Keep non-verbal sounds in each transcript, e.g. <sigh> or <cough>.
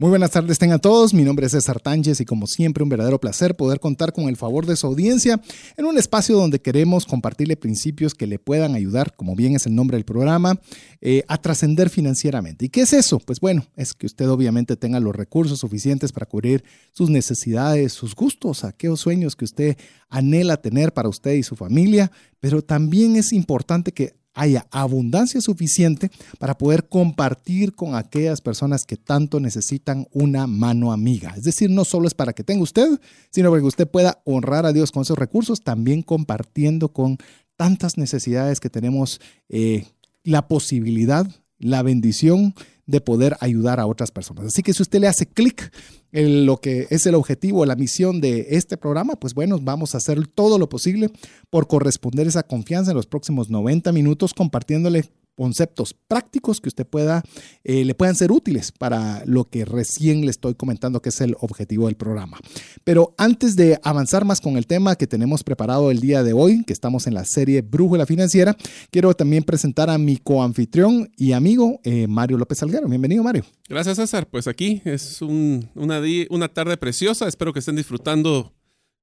Muy buenas tardes tengan todos, mi nombre es César Tánchez y como siempre un verdadero placer poder contar con el favor de su audiencia en un espacio donde queremos compartirle principios que le puedan ayudar, como bien es el nombre del programa, eh, a trascender financieramente. ¿Y qué es eso? Pues bueno, es que usted obviamente tenga los recursos suficientes para cubrir sus necesidades, sus gustos, aquellos sueños que usted anhela tener para usted y su familia, pero también es importante que haya abundancia suficiente para poder compartir con aquellas personas que tanto necesitan una mano amiga. Es decir, no solo es para que tenga usted, sino para que usted pueda honrar a Dios con esos recursos, también compartiendo con tantas necesidades que tenemos eh, la posibilidad, la bendición de poder ayudar a otras personas. Así que si usted le hace clic en lo que es el objetivo, la misión de este programa, pues bueno, vamos a hacer todo lo posible por corresponder esa confianza en los próximos 90 minutos compartiéndole conceptos prácticos que usted pueda, eh, le puedan ser útiles para lo que recién le estoy comentando que es el objetivo del programa. Pero antes de avanzar más con el tema que tenemos preparado el día de hoy, que estamos en la serie Brújula Financiera, quiero también presentar a mi coanfitrión y amigo eh, Mario López Salguero. Bienvenido, Mario. Gracias, César. Pues aquí es una, una tarde preciosa. Espero que estén disfrutando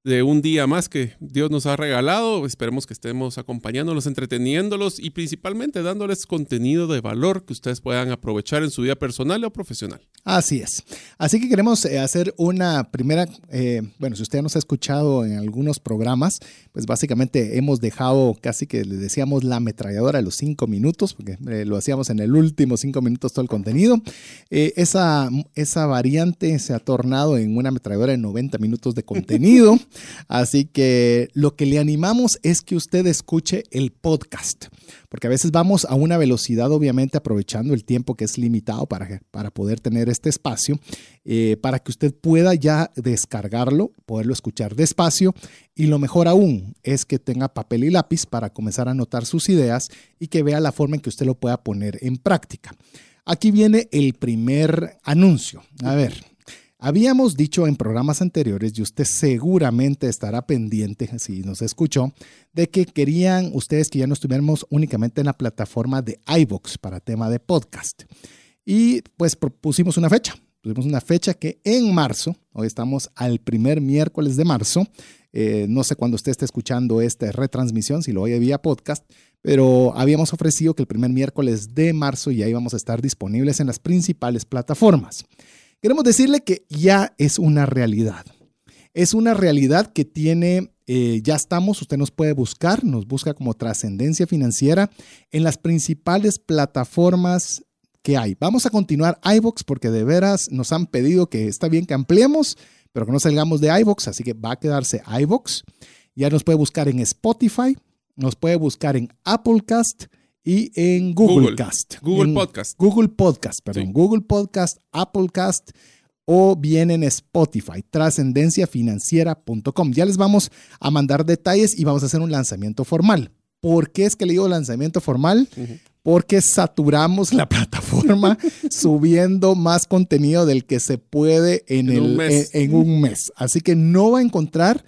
de un día más que Dios nos ha regalado. Esperemos que estemos acompañándolos, entreteniéndolos y principalmente dándoles contenido de valor que ustedes puedan aprovechar en su vida personal o profesional. Así es. Así que queremos eh, hacer una primera, eh, bueno, si usted nos ha escuchado en algunos programas, pues básicamente hemos dejado casi que le decíamos la ametralladora de los cinco minutos, porque eh, lo hacíamos en el último cinco minutos todo el contenido. esa, esa variante se ha tornado en una ametralladora de 90 minutos de contenido. <laughs> Así que lo que le animamos es que usted escuche el podcast, porque a veces vamos a una velocidad, obviamente aprovechando el tiempo que es limitado para, para poder tener este espacio, eh, para que usted pueda ya descargarlo, poderlo escuchar despacio y lo mejor aún es que tenga papel y lápiz para comenzar a anotar sus ideas y que vea la forma en que usted lo pueda poner en práctica. Aquí viene el primer anuncio. A ver, Habíamos dicho en programas anteriores, y usted seguramente estará pendiente, si nos escuchó, de que querían ustedes que ya no estuviéramos únicamente en la plataforma de iVoox para tema de podcast. Y pues propusimos una fecha. Pusimos una fecha que en marzo, hoy estamos al primer miércoles de marzo, eh, no sé cuándo usted esté escuchando esta retransmisión, si lo oye vía podcast, pero habíamos ofrecido que el primer miércoles de marzo ya íbamos a estar disponibles en las principales plataformas. Queremos decirle que ya es una realidad. Es una realidad que tiene, eh, ya estamos, usted nos puede buscar, nos busca como trascendencia financiera en las principales plataformas que hay. Vamos a continuar iVox porque de veras nos han pedido que está bien que ampliemos, pero que no salgamos de iVox, así que va a quedarse iVox. Ya nos puede buscar en Spotify, nos puede buscar en Applecast y en Google, Cast. Google Podcast. Google Podcast, perdón. Google Podcast, Apple Cast o bien en Spotify, trascendenciafinanciera.com. Ya les vamos a mandar detalles y vamos a hacer un lanzamiento formal. ¿Por qué es que le digo lanzamiento formal? Porque saturamos la <laughs> plataforma subiendo más contenido del que se puede en, el, en un mes. Así que no va a encontrar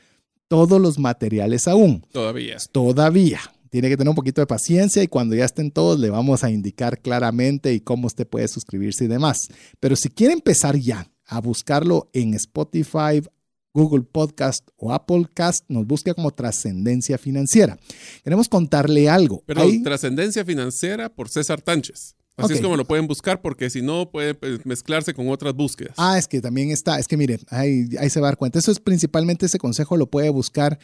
todos los materiales aún. Todavía. Todavía tiene que tener un poquito de paciencia y cuando ya estén todos le vamos a indicar claramente y cómo usted puede suscribirse y demás. Pero si quiere empezar ya a buscarlo en Spotify, Google Podcast o Apple Cast, nos busca como Trascendencia Financiera. Queremos contarle algo. Perdón, Trascendencia Financiera por César Tánchez. Así es como lo pueden buscar porque si no puede pues, mezclarse con otras búsquedas. Ah, es que también está, es que mire, ahí, ahí se va a dar cuenta. Eso es principalmente ese consejo, lo puede buscar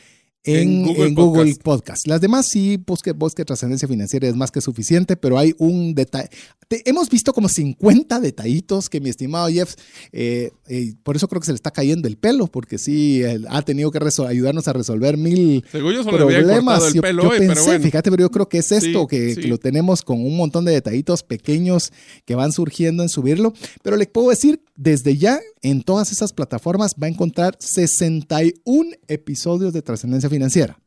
en, Google, Podcast. Las demás sí, busque, busque trascendencia financiera es más que suficiente, pero hay un detalle. hemos visto como 50 detallitos que mi estimado Jeff, eh, eh, por eso creo que se le está cayendo el pelo, porque sí ha tenido que ayudarnos a resolver mil problemas. El pelo yo, pensé, fíjate, pero yo creo que es esto, que, que, lo tenemos con un montón de detallitos pequeños que van surgiendo en subirlo. Pero le puedo decir, desde ya en todas esas plataformas va a encontrar 61 episodios de trascendencia financiera.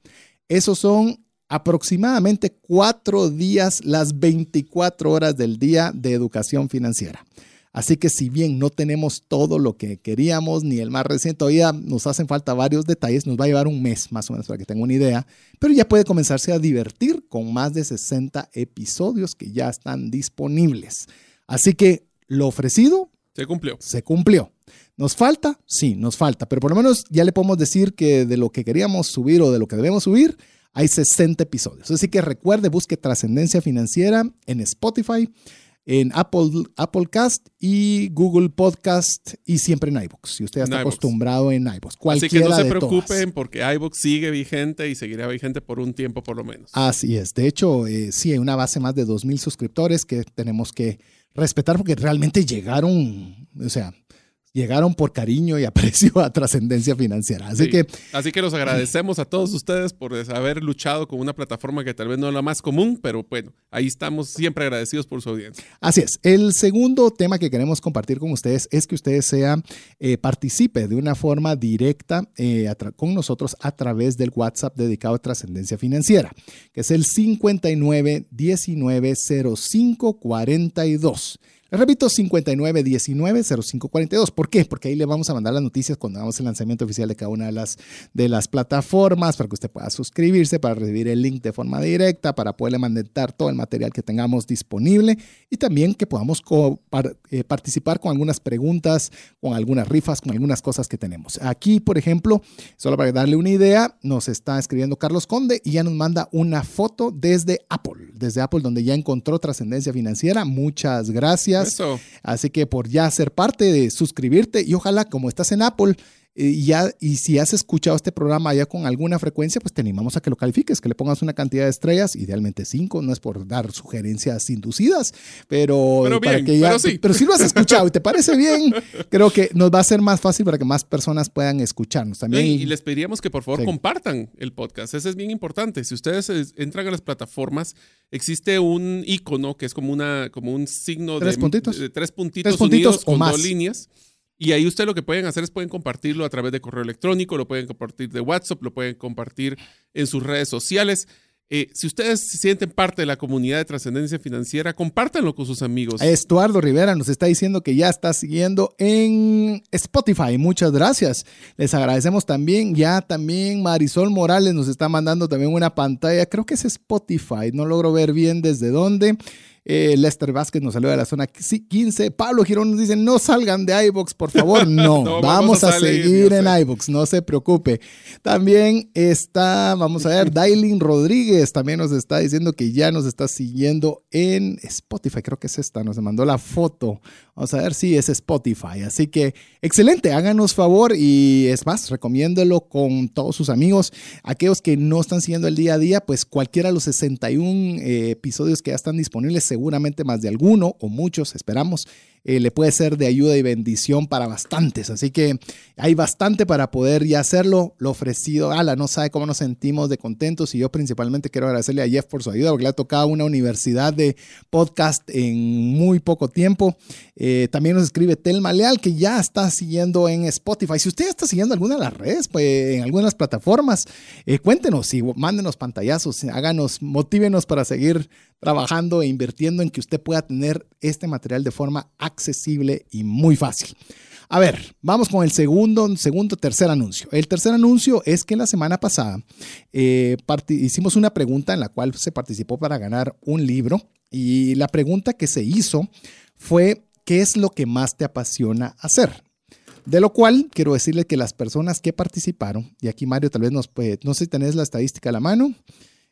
Esos son aproximadamente cuatro días, las 24 horas del día de educación financiera. Así que si bien no tenemos todo lo que queríamos, ni el más reciente, todavía nos hacen falta varios detalles, nos va a llevar un mes más o menos para que tenga una idea, pero ya puede comenzarse a divertir con más de 60 episodios que ya están disponibles. Así que lo ofrecido se cumplió. Se cumplió. ¿Nos falta? Sí, nos falta, pero por lo menos ya le podemos decir que de lo que queríamos subir o de lo que debemos subir, hay 60 episodios. Así que recuerde, busque Trascendencia Financiera en Spotify, en Apple, Apple Cast y Google Podcast y siempre en iBox. Si usted está acostumbrado en iBox. Así que no se preocupen porque iBox sigue vigente y seguirá vigente por un tiempo por lo menos. Así es. De hecho, eh, sí, hay una base más de 2.000 suscriptores que tenemos que respetar porque realmente llegaron, o sea, llegaron por cariño y aprecio a trascendencia financiera. Así que. Así que los agradecemos a todos ustedes por haber luchado con una plataforma que tal vez no es la más común, pero bueno, ahí estamos siempre agradecidos por su audiencia. Así es. El segundo tema que queremos compartir con ustedes es que ustedes sea, eh, participe de una forma directa eh, con nosotros a través del WhatsApp dedicado a trascendencia financiera, que es el 59 19 05 42. Les repito, 5919-0542. ¿Por qué? Porque ahí le vamos a mandar las noticias cuando hagamos el lanzamiento oficial de cada una de las, de las plataformas para que usted pueda suscribirse, para recibir el link de forma directa, para poderle mandar todo el material que tengamos disponible y también que podamos eh, participar con algunas preguntas, con algunas rifas, con algunas cosas que tenemos. Aquí, por ejemplo, solo para darle una idea, nos está escribiendo Carlos Conde y ya nos manda una foto desde Apple, desde Apple donde ya encontró trascendencia financiera. Muchas gracias. Así que por ya ser parte de suscribirte y ojalá como estás en Apple, y, ya, y si has escuchado este programa ya con alguna frecuencia, pues te animamos a que lo califiques, que le pongas una cantidad de estrellas, idealmente cinco, no es por dar sugerencias inducidas, pero, pero, que ya, sí. pero si lo has escuchado y te parece <laughs> bien, creo que nos va a ser más fácil para que más personas puedan escucharnos también. Y, les pediríamos que por favor compartan el podcast, eso es bien importante. Si ustedes entran a las plataformas, existe un icono que es como, una, como un signo de, puntitos? tres puntitos, unidos con dos líneas y ahí usted lo que pueden hacer es pueden compartirlo a través de correo electrónico, lo pueden compartir de WhatsApp, lo pueden compartir en sus redes sociales. Eh, si ustedes se sienten parte de la comunidad de trascendencia financiera, compártanlo con sus amigos. Estuardo Rivera nos está diciendo que ya está siguiendo en Spotify. Muchas gracias. Les agradecemos también. Ya también Marisol Morales nos está mandando también una pantalla. Creo que es Spotify. No logro ver bien desde dónde. Eh, Lester Vázquez nos saluda de la zona 15. Pablo Girón nos dice, no salgan de iBox, por favor. <laughs> No, vamos, a, seguir en iBox, no se preocupe. También está, vamos a ver, <laughs> Dailin Rodríguez también nos está diciendo que ya nos está siguiendo en Spotify. Creo que es esta, nos mandó la foto. Vamos a ver si es Spotify. Así que excelente, háganos favor y es más, recomiéndelo con todos sus amigos. Aquellos que no están siguiendo el día a día, pues cualquiera de los 61 eh, episodios que ya están disponibles seguramente más de alguno o muchos, esperamos, eh, le puede ser de ayuda y bendición para bastantes. Así que hay bastante para poder ya hacerlo. Lo ofrecido, ala, no sabe cómo nos sentimos de contentos y yo principalmente quiero agradecerle a Jeff por su ayuda porque le ha tocado una universidad de podcast en muy poco tiempo. Eh, también nos escribe Telma Leal que ya está siguiendo en Spotify. Si usted está siguiendo alguna de las redes, pues, en algunas plataformas, eh, cuéntenos y mándenos pantallazos, háganos, motívenos para seguir trabajando e invirtiendo en que usted pueda tener este material de forma accesible y muy fácil. A ver, vamos con el segundo, segundo, tercer anuncio. El tercer anuncio es que la semana pasada eh, hicimos una pregunta en la cual se participó para ganar un libro y la pregunta que se hizo fue, ¿qué es lo que más te apasiona hacer? De lo cual quiero decirle que las personas que participaron, y aquí Mario tal vez nos puede, no sé si tenés la estadística a la mano,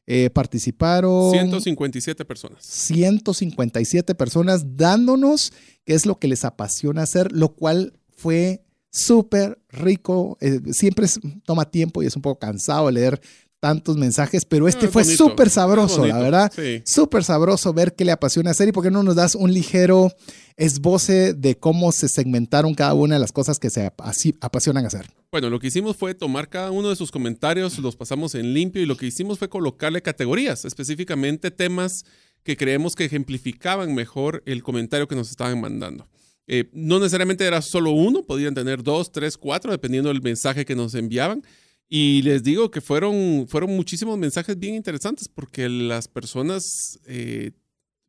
eh, participaron 157 personas. 157 personas dándonos qué es lo que les apasiona hacer, lo cual fue súper rico. eh, siempre es- toma tiempo y es un poco cansado leer tantos mensajes, pero este Ah, fue súper sabroso, la verdad. sí. Súper sabroso ver qué le apasiona hacer y por qué no nos das un ligero esboce de cómo se segmentaron cada una de las cosas que se ap- apasionan hacer. Bueno, lo que hicimos fue tomar cada uno de sus comentarios, los pasamos en limpio y lo que hicimos fue colocarle categorías, específicamente temas que creemos que ejemplificaban mejor el comentario que nos estaban mandando. Eh, no necesariamente era solo uno, podían tener dos, tres, cuatro, dependiendo del mensaje que nos enviaban. Y les digo que fueron, fueron muchísimos mensajes bien interesantes porque las personas eh,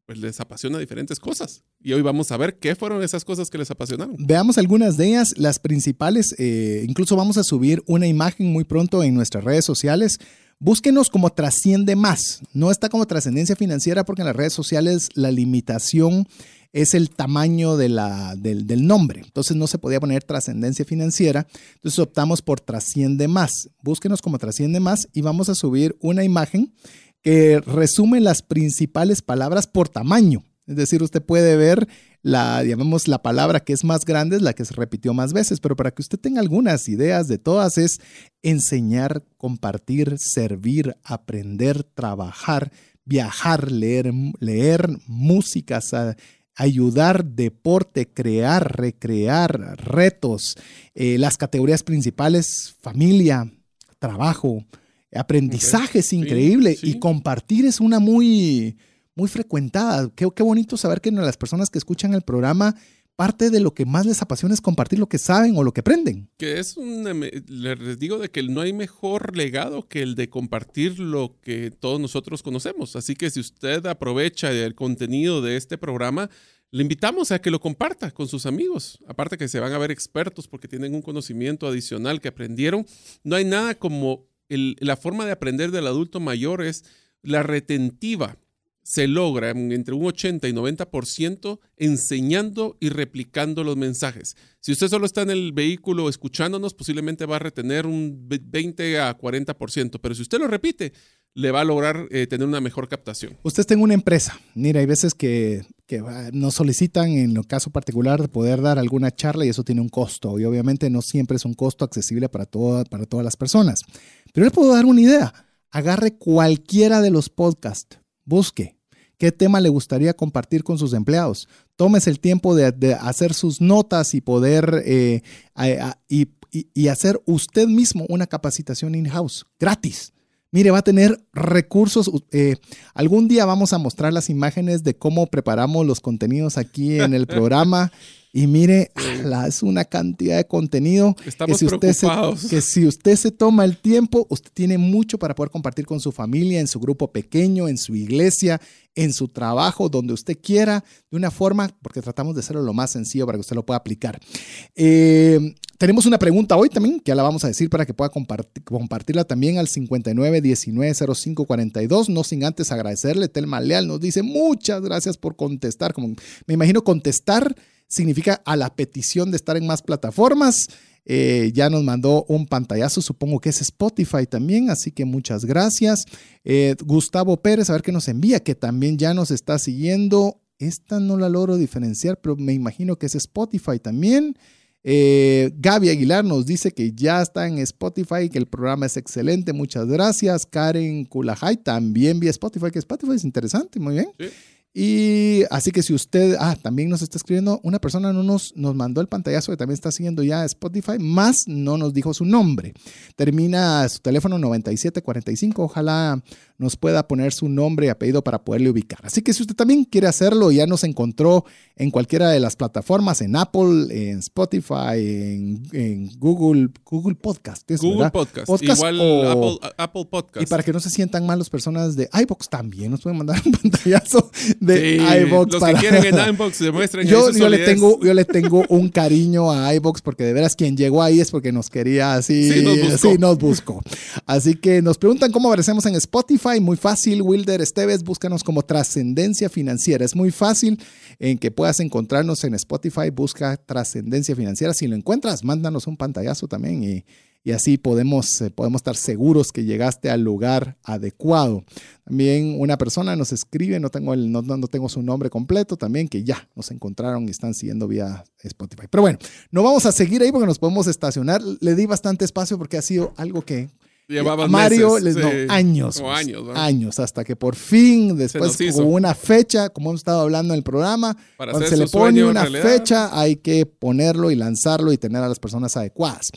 pues les apasiona diferentes cosas. Y hoy vamos a ver qué fueron esas cosas que les apasionaron. Veamos algunas de ellas, las principales. eh, incluso vamos a subir una imagen muy pronto en nuestras redes sociales. Búsquenos como trasciende más. No está como trascendencia financiera porque en las redes sociales la limitación es el tamaño de la, del, nombre. Entonces no se podía poner trascendencia financiera. Entonces optamos por trasciende más. Búsquenos como trasciende más y vamos a subir una imagen que resume las principales palabras por tamaño. Es decir, usted puede ver la, la palabra que es más grande, es la que se repitió más veces, pero para que usted tenga algunas ideas de todas es enseñar, compartir, servir, aprender, trabajar, viajar, leer, leer músicas, ayudar, deporte, crear, recrear, retos, eh, las categorías principales, familia, trabajo, aprendizaje es Sí, increíble sí. y compartir es una muy, muy frecuentada. Qué, qué bonito saber que las personas que escuchan el programa, parte de lo que más les apasiona es compartir lo que saben o lo que aprenden. Que es un, em, les digo de que no hay mejor legado que el de compartir lo que todos nosotros conocemos. Así que si usted aprovecha el contenido de este programa, le invitamos a que lo comparta con sus amigos. Aparte que se van a ver expertos porque tienen un conocimiento adicional que aprendieron. No hay nada como el- la forma de aprender del adulto mayor es la retentiva. Se logra en- entre un 80 y 90% enseñando y replicando los mensajes. Si usted solo está en el vehículo escuchándonos, posiblemente va a retener un ve- 20 a 40%, pero si usted lo repite, le va a lograr eh, tener una mejor captación. Usted está en una empresa. Mira, hay veces que, que, nos solicitan, en el caso particular, de poder dar alguna charla y eso tiene un costo. Y obviamente no siempre es un costo accesible para, para todas las personas. Pero le puedo dar una idea. Agarre cualquiera de los podcasts, busque qué tema le gustaría compartir con sus empleados. Tómese el tiempo de, de hacer sus notas y poder eh, a- a- y, y- y hacer usted mismo una capacitación in-house, gratis. Mire, va a tener recursos. eh, algún día vamos a mostrar las imágenes de cómo preparamos los contenidos aquí en el <laughs> programa. Y mire, ala, es una cantidad de contenido Estamos que si, usted se, que si usted se toma el tiempo, usted tiene mucho para poder compartir con su familia, en su grupo pequeño, en su iglesia, en su trabajo, donde usted quiera, de una forma, porque tratamos de hacerlo lo más sencillo para que usted lo pueda aplicar. Eh, tenemos una pregunta hoy también, que ya la vamos a decir para que pueda compartir, compartirla también al 59 19 05 42. No sin antes agradecerle, Telma Leal nos dice muchas gracias por contestar. Como me imagino contestar significa a la petición de estar en más plataformas. Eh, ya nos mandó un pantallazo, supongo que es Spotify también, así que muchas gracias. Eh, Gustavo Pérez, a ver qué nos envía, que también ya nos está siguiendo. Esta no la logro diferenciar, pero me imagino que es Spotify también. Eh, Gaby Aguilar nos dice que ya está en Spotify, que el programa es excelente. Muchas gracias. Karen Kulajay también vía Spotify, que Spotify es interesante, muy bien. Sí. Y así que si usted, ah, también nos está escribiendo, una persona no nos, nos mandó el pantallazo que también está siguiendo ya Spotify, más no nos dijo su nombre. Termina su teléfono 9745, ojalá nos pueda poner su nombre y apellido para poderle ubicar. Así que si usted también quiere hacerlo, ya nos encontró en cualquiera de las plataformas, en Apple, en Spotify, en, en Google, Google Podcast. es, Google. Podcast, Podcast igual o- Apple, Apple Podcast. Y para que no se sientan mal las personas de iBox también nos pueden mandar <laughs> un pantallazo de Sí, iBox los para que quieren en <laughs> iBox demuestren yo, yo le tengo yo le tengo un cariño a iBox porque de veras quien llegó ahí es porque nos quería así Sí, nos buscó. sí, nos buscó. Así que nos preguntan cómo aparecemos en Spotify, muy fácil, Wilder Esteves, búscanos como Trascendencia Financiera. Es muy fácil en que puedas encontrarnos en Spotify, busca Trascendencia Financiera. Si lo encuentras, mándanos un pantallazo también y y así podemos, eh, podemos estar seguros que llegaste al lugar adecuado. También una persona nos escribe, no tengo, el, no, no tengo su nombre completo, también que ya nos encontraron y están siguiendo vía Spotify. Pero bueno, no vamos a seguir ahí porque nos podemos estacionar. Le di bastante espacio porque ha sido algo que Llevaban Mario, meses, les, no, sí. años, O pues, años, ¿no? años, hasta que por fin, después con una fecha, como hemos estado hablando en el programa, Para cuando se le pone una realidad. fecha, hay que ponerlo y lanzarlo y tener a las personas adecuadas.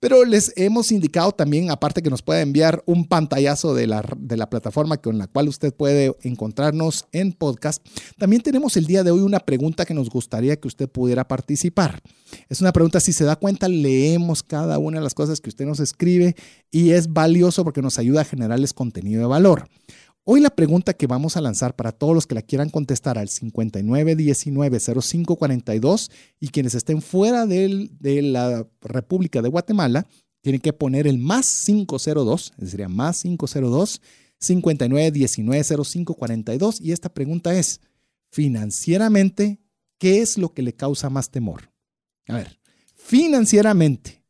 Pero les hemos indicado también, aparte que nos puede enviar un pantallazo de la, de la plataforma con la cual usted puede encontrarnos en podcast, también tenemos el día de hoy una pregunta que nos gustaría que usted pudiera participar. Es una pregunta, si se da cuenta, leemos cada una de las cosas que usted nos escribe y es valioso porque nos ayuda a generarles contenido de valor. Hoy la pregunta que vamos a lanzar para todos los que la quieran contestar al 5919-0542 y quienes estén fuera del- de la República de Guatemala, tienen que poner el más 502, es decir, más 502 5919-0542 y esta pregunta es, financieramente, ¿qué es lo que le causa más temor? A ver, financieramente,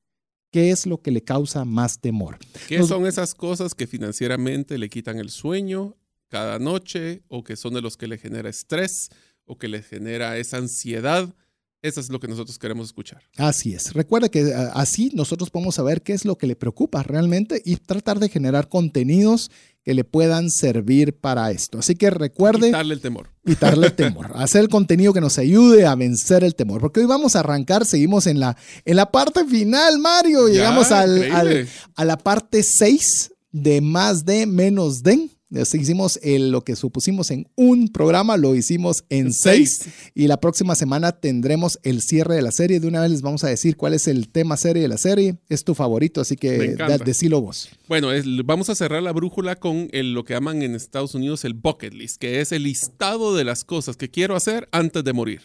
¿qué es lo que le causa más temor? ¿Qué Nos- son esas cosas que financieramente le quitan el sueño cada noche o que son de los que le genera estrés o que le genera esa ansiedad? Eso es lo que nosotros queremos escuchar. Así es. Recuerda que ah, así nosotros podemos saber qué es lo que le preocupa realmente y tratar de generar contenidos que le puedan servir para esto. Así que recuerde Quitarle el temor. <laughs> quitarle el temor, hacer el contenido que nos ayude a vencer el temor. Porque hoy vamos a arrancar, seguimos en la, en la parte final, Mario. Ya, Llegamos al- a la parte 6 de más de menos de. Así hicimos el- lo que supusimos en un programa, lo hicimos en seis. Seis. Y la próxima semana tendremos el cierre de la serie. De una vez les vamos a decir cuál es el tema serie de la serie. Es tu favorito, así que decilo vos. Bueno, es- vamos a cerrar la brújula con el- lo que llaman en Estados Unidos el bucket list, que es el listado de las cosas que quiero hacer antes de morir.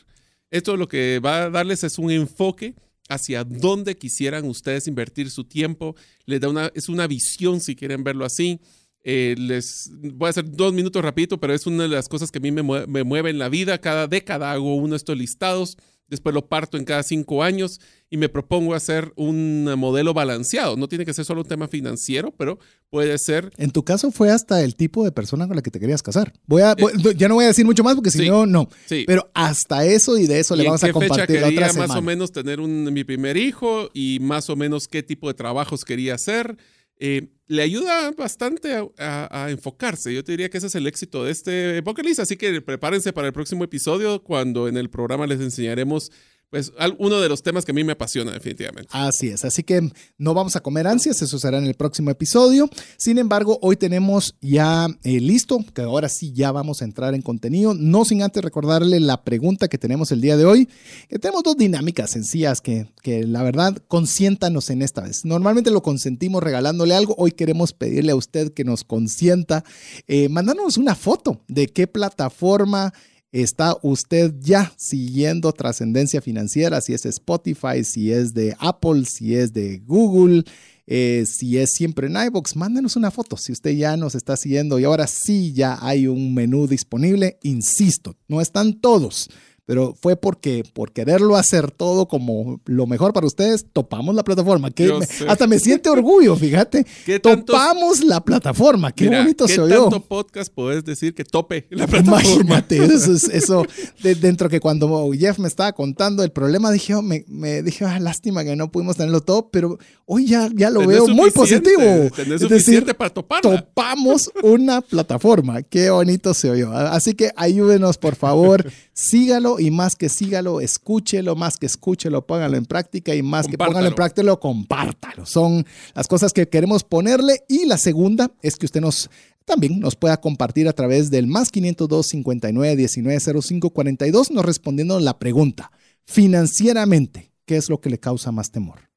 Esto lo que va a darles es un enfoque hacia dónde quisieran ustedes invertir su tiempo. Les da una, es una visión, si quieren verlo así. Eh, les voy a hacer dos minutos rapidito, pero es una de las cosas que a mí me, mue- me mueve en la vida. Cada década hago uno de estos listados, después lo parto en cada cinco años y me propongo hacer un modelo balanceado. No tiene que ser solo un tema financiero, pero puede ser En tu caso fue hasta el tipo de persona con la que te querías casar. Voy a, voy- ya no voy a decir mucho más porque si Eh, sí. no, no. Sí. Pero hasta eso y de eso le ¿Y en vamos a qué fecha compartir la quería otra semana. más o menos tener un- mi primer hijo y más o menos qué tipo de trabajos quería hacer. Eh, le ayuda bastante a, enfocarse. Yo te diría que ese es el éxito de este list. Así que prepárense para el próximo episodio cuando en el programa les enseñaremos pues uno de los temas que a mí me apasiona definitivamente. Así es, así que no vamos a comer ansias, eso será en el próximo episodio. Sin embargo, hoy tenemos ya eh, listo, que ahora sí ya vamos a entrar en contenido, no sin antes recordarle la pregunta que tenemos el día de hoy, que tenemos dos dinámicas sencillas que, que la verdad consiéntanos en esta vez. Normalmente lo consentimos regalándole algo, hoy queremos pedirle a usted que nos consienta, eh, mandándonos una foto de qué plataforma ¿Está usted ya siguiendo trascendencia financiera? Si es Spotify, si es de Apple, si es de Google, eh, si es siempre en iBox, mándenos una foto. Si usted ya nos está siguiendo y ahora sí ya hay un menú disponible, insisto, no están todos. Pero fue porque por quererlo hacer todo como lo mejor para ustedes, topamos la plataforma. Que me- hasta me siente orgullo, fíjate. <laughs> ¿Qué Topamos la plataforma. Qué Mira, bonito ¿qué se oyó. tanto podcast puedes decir que tope la plataforma? Imagínate, eso, <laughs> es- eso de- dentro que cuando Jeff me estaba contando el problema, dije, oh, me, me dije, ah, lástima que no pudimos tenerlo todo, pero hoy ya, ya lo veo muy positivo. tenés Es decir, para toparla. topamos una plataforma. Qué bonito se oyó. Así que ayúdenos, por favor, <laughs> sígalo y más que sígalo, escúchelo, más que escúchelo, póngalo en práctica y más que póngalo en práctica, lo compártalo. Son las cosas que queremos ponerle. Y la segunda es que usted nos también nos pueda compartir a través del más 502 59 19 05 42, nos respondiendo la pregunta: financieramente, ¿qué es lo que le causa más temor?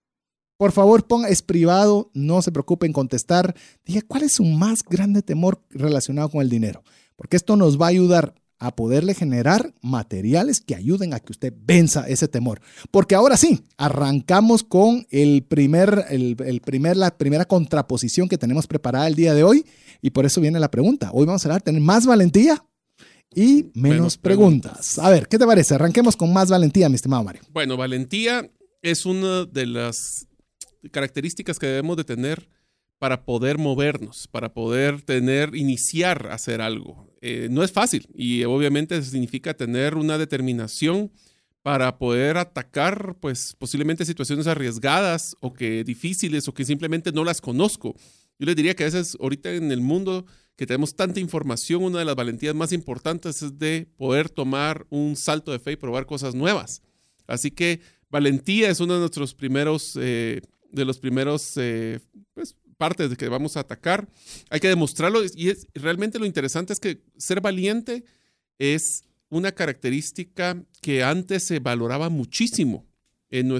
Por favor, ponga, es privado, no se preocupe en contestar. Diga, ¿cuál es su más grande temor relacionado con el dinero? Porque esto nos va a ayudar a poderle generar materiales que ayuden a que usted venza ese temor. Porque ahora sí, arrancamos con el primer, el, el primer, la primera contraposición que tenemos preparada el día de hoy. Y por eso viene la pregunta. Hoy vamos a hablar de tener más valentía y menos, Menos preguntas. preguntas. A ver, ¿qué te parece? Arranquemos con más valentía, mi estimado Mario. Bueno, valentía es una de las características que debemos de tener para poder movernos, para poder tener, iniciar a hacer algo. Eh, no es fácil y obviamente significa tener una determinación para poder atacar, pues posiblemente situaciones arriesgadas o que difíciles o que simplemente no las conozco. Yo les diría que a veces ahorita en el mundo que tenemos tanta información, una de las valentías más importantes es de poder tomar un salto de fe y probar cosas nuevas. Así que valentía es uno de nuestros primeros, eh, de los primeros eh, pues, partes de que vamos a atacar. Hay que demostrarlo y es, realmente lo interesante es que ser valiente es una característica que antes se valoraba muchísimo en,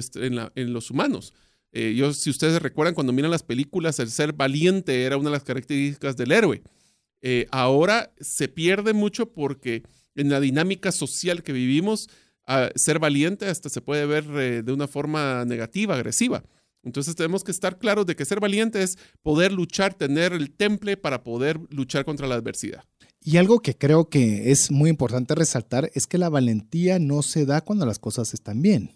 en, los humanos. Eh, yo, si ustedes recuerdan, cuando miran las películas, el ser valiente era una de las características del héroe. Eh, ahora se pierde mucho porque en la dinámica social que vivimos, ser valiente hasta se puede ver eh, de una forma negativa, agresiva. Entonces tenemos que estar claros de que ser valiente es poder luchar, tener el temple para poder luchar contra la adversidad. Y algo que creo que es muy importante resaltar es que la valentía no se da cuando las cosas están bien.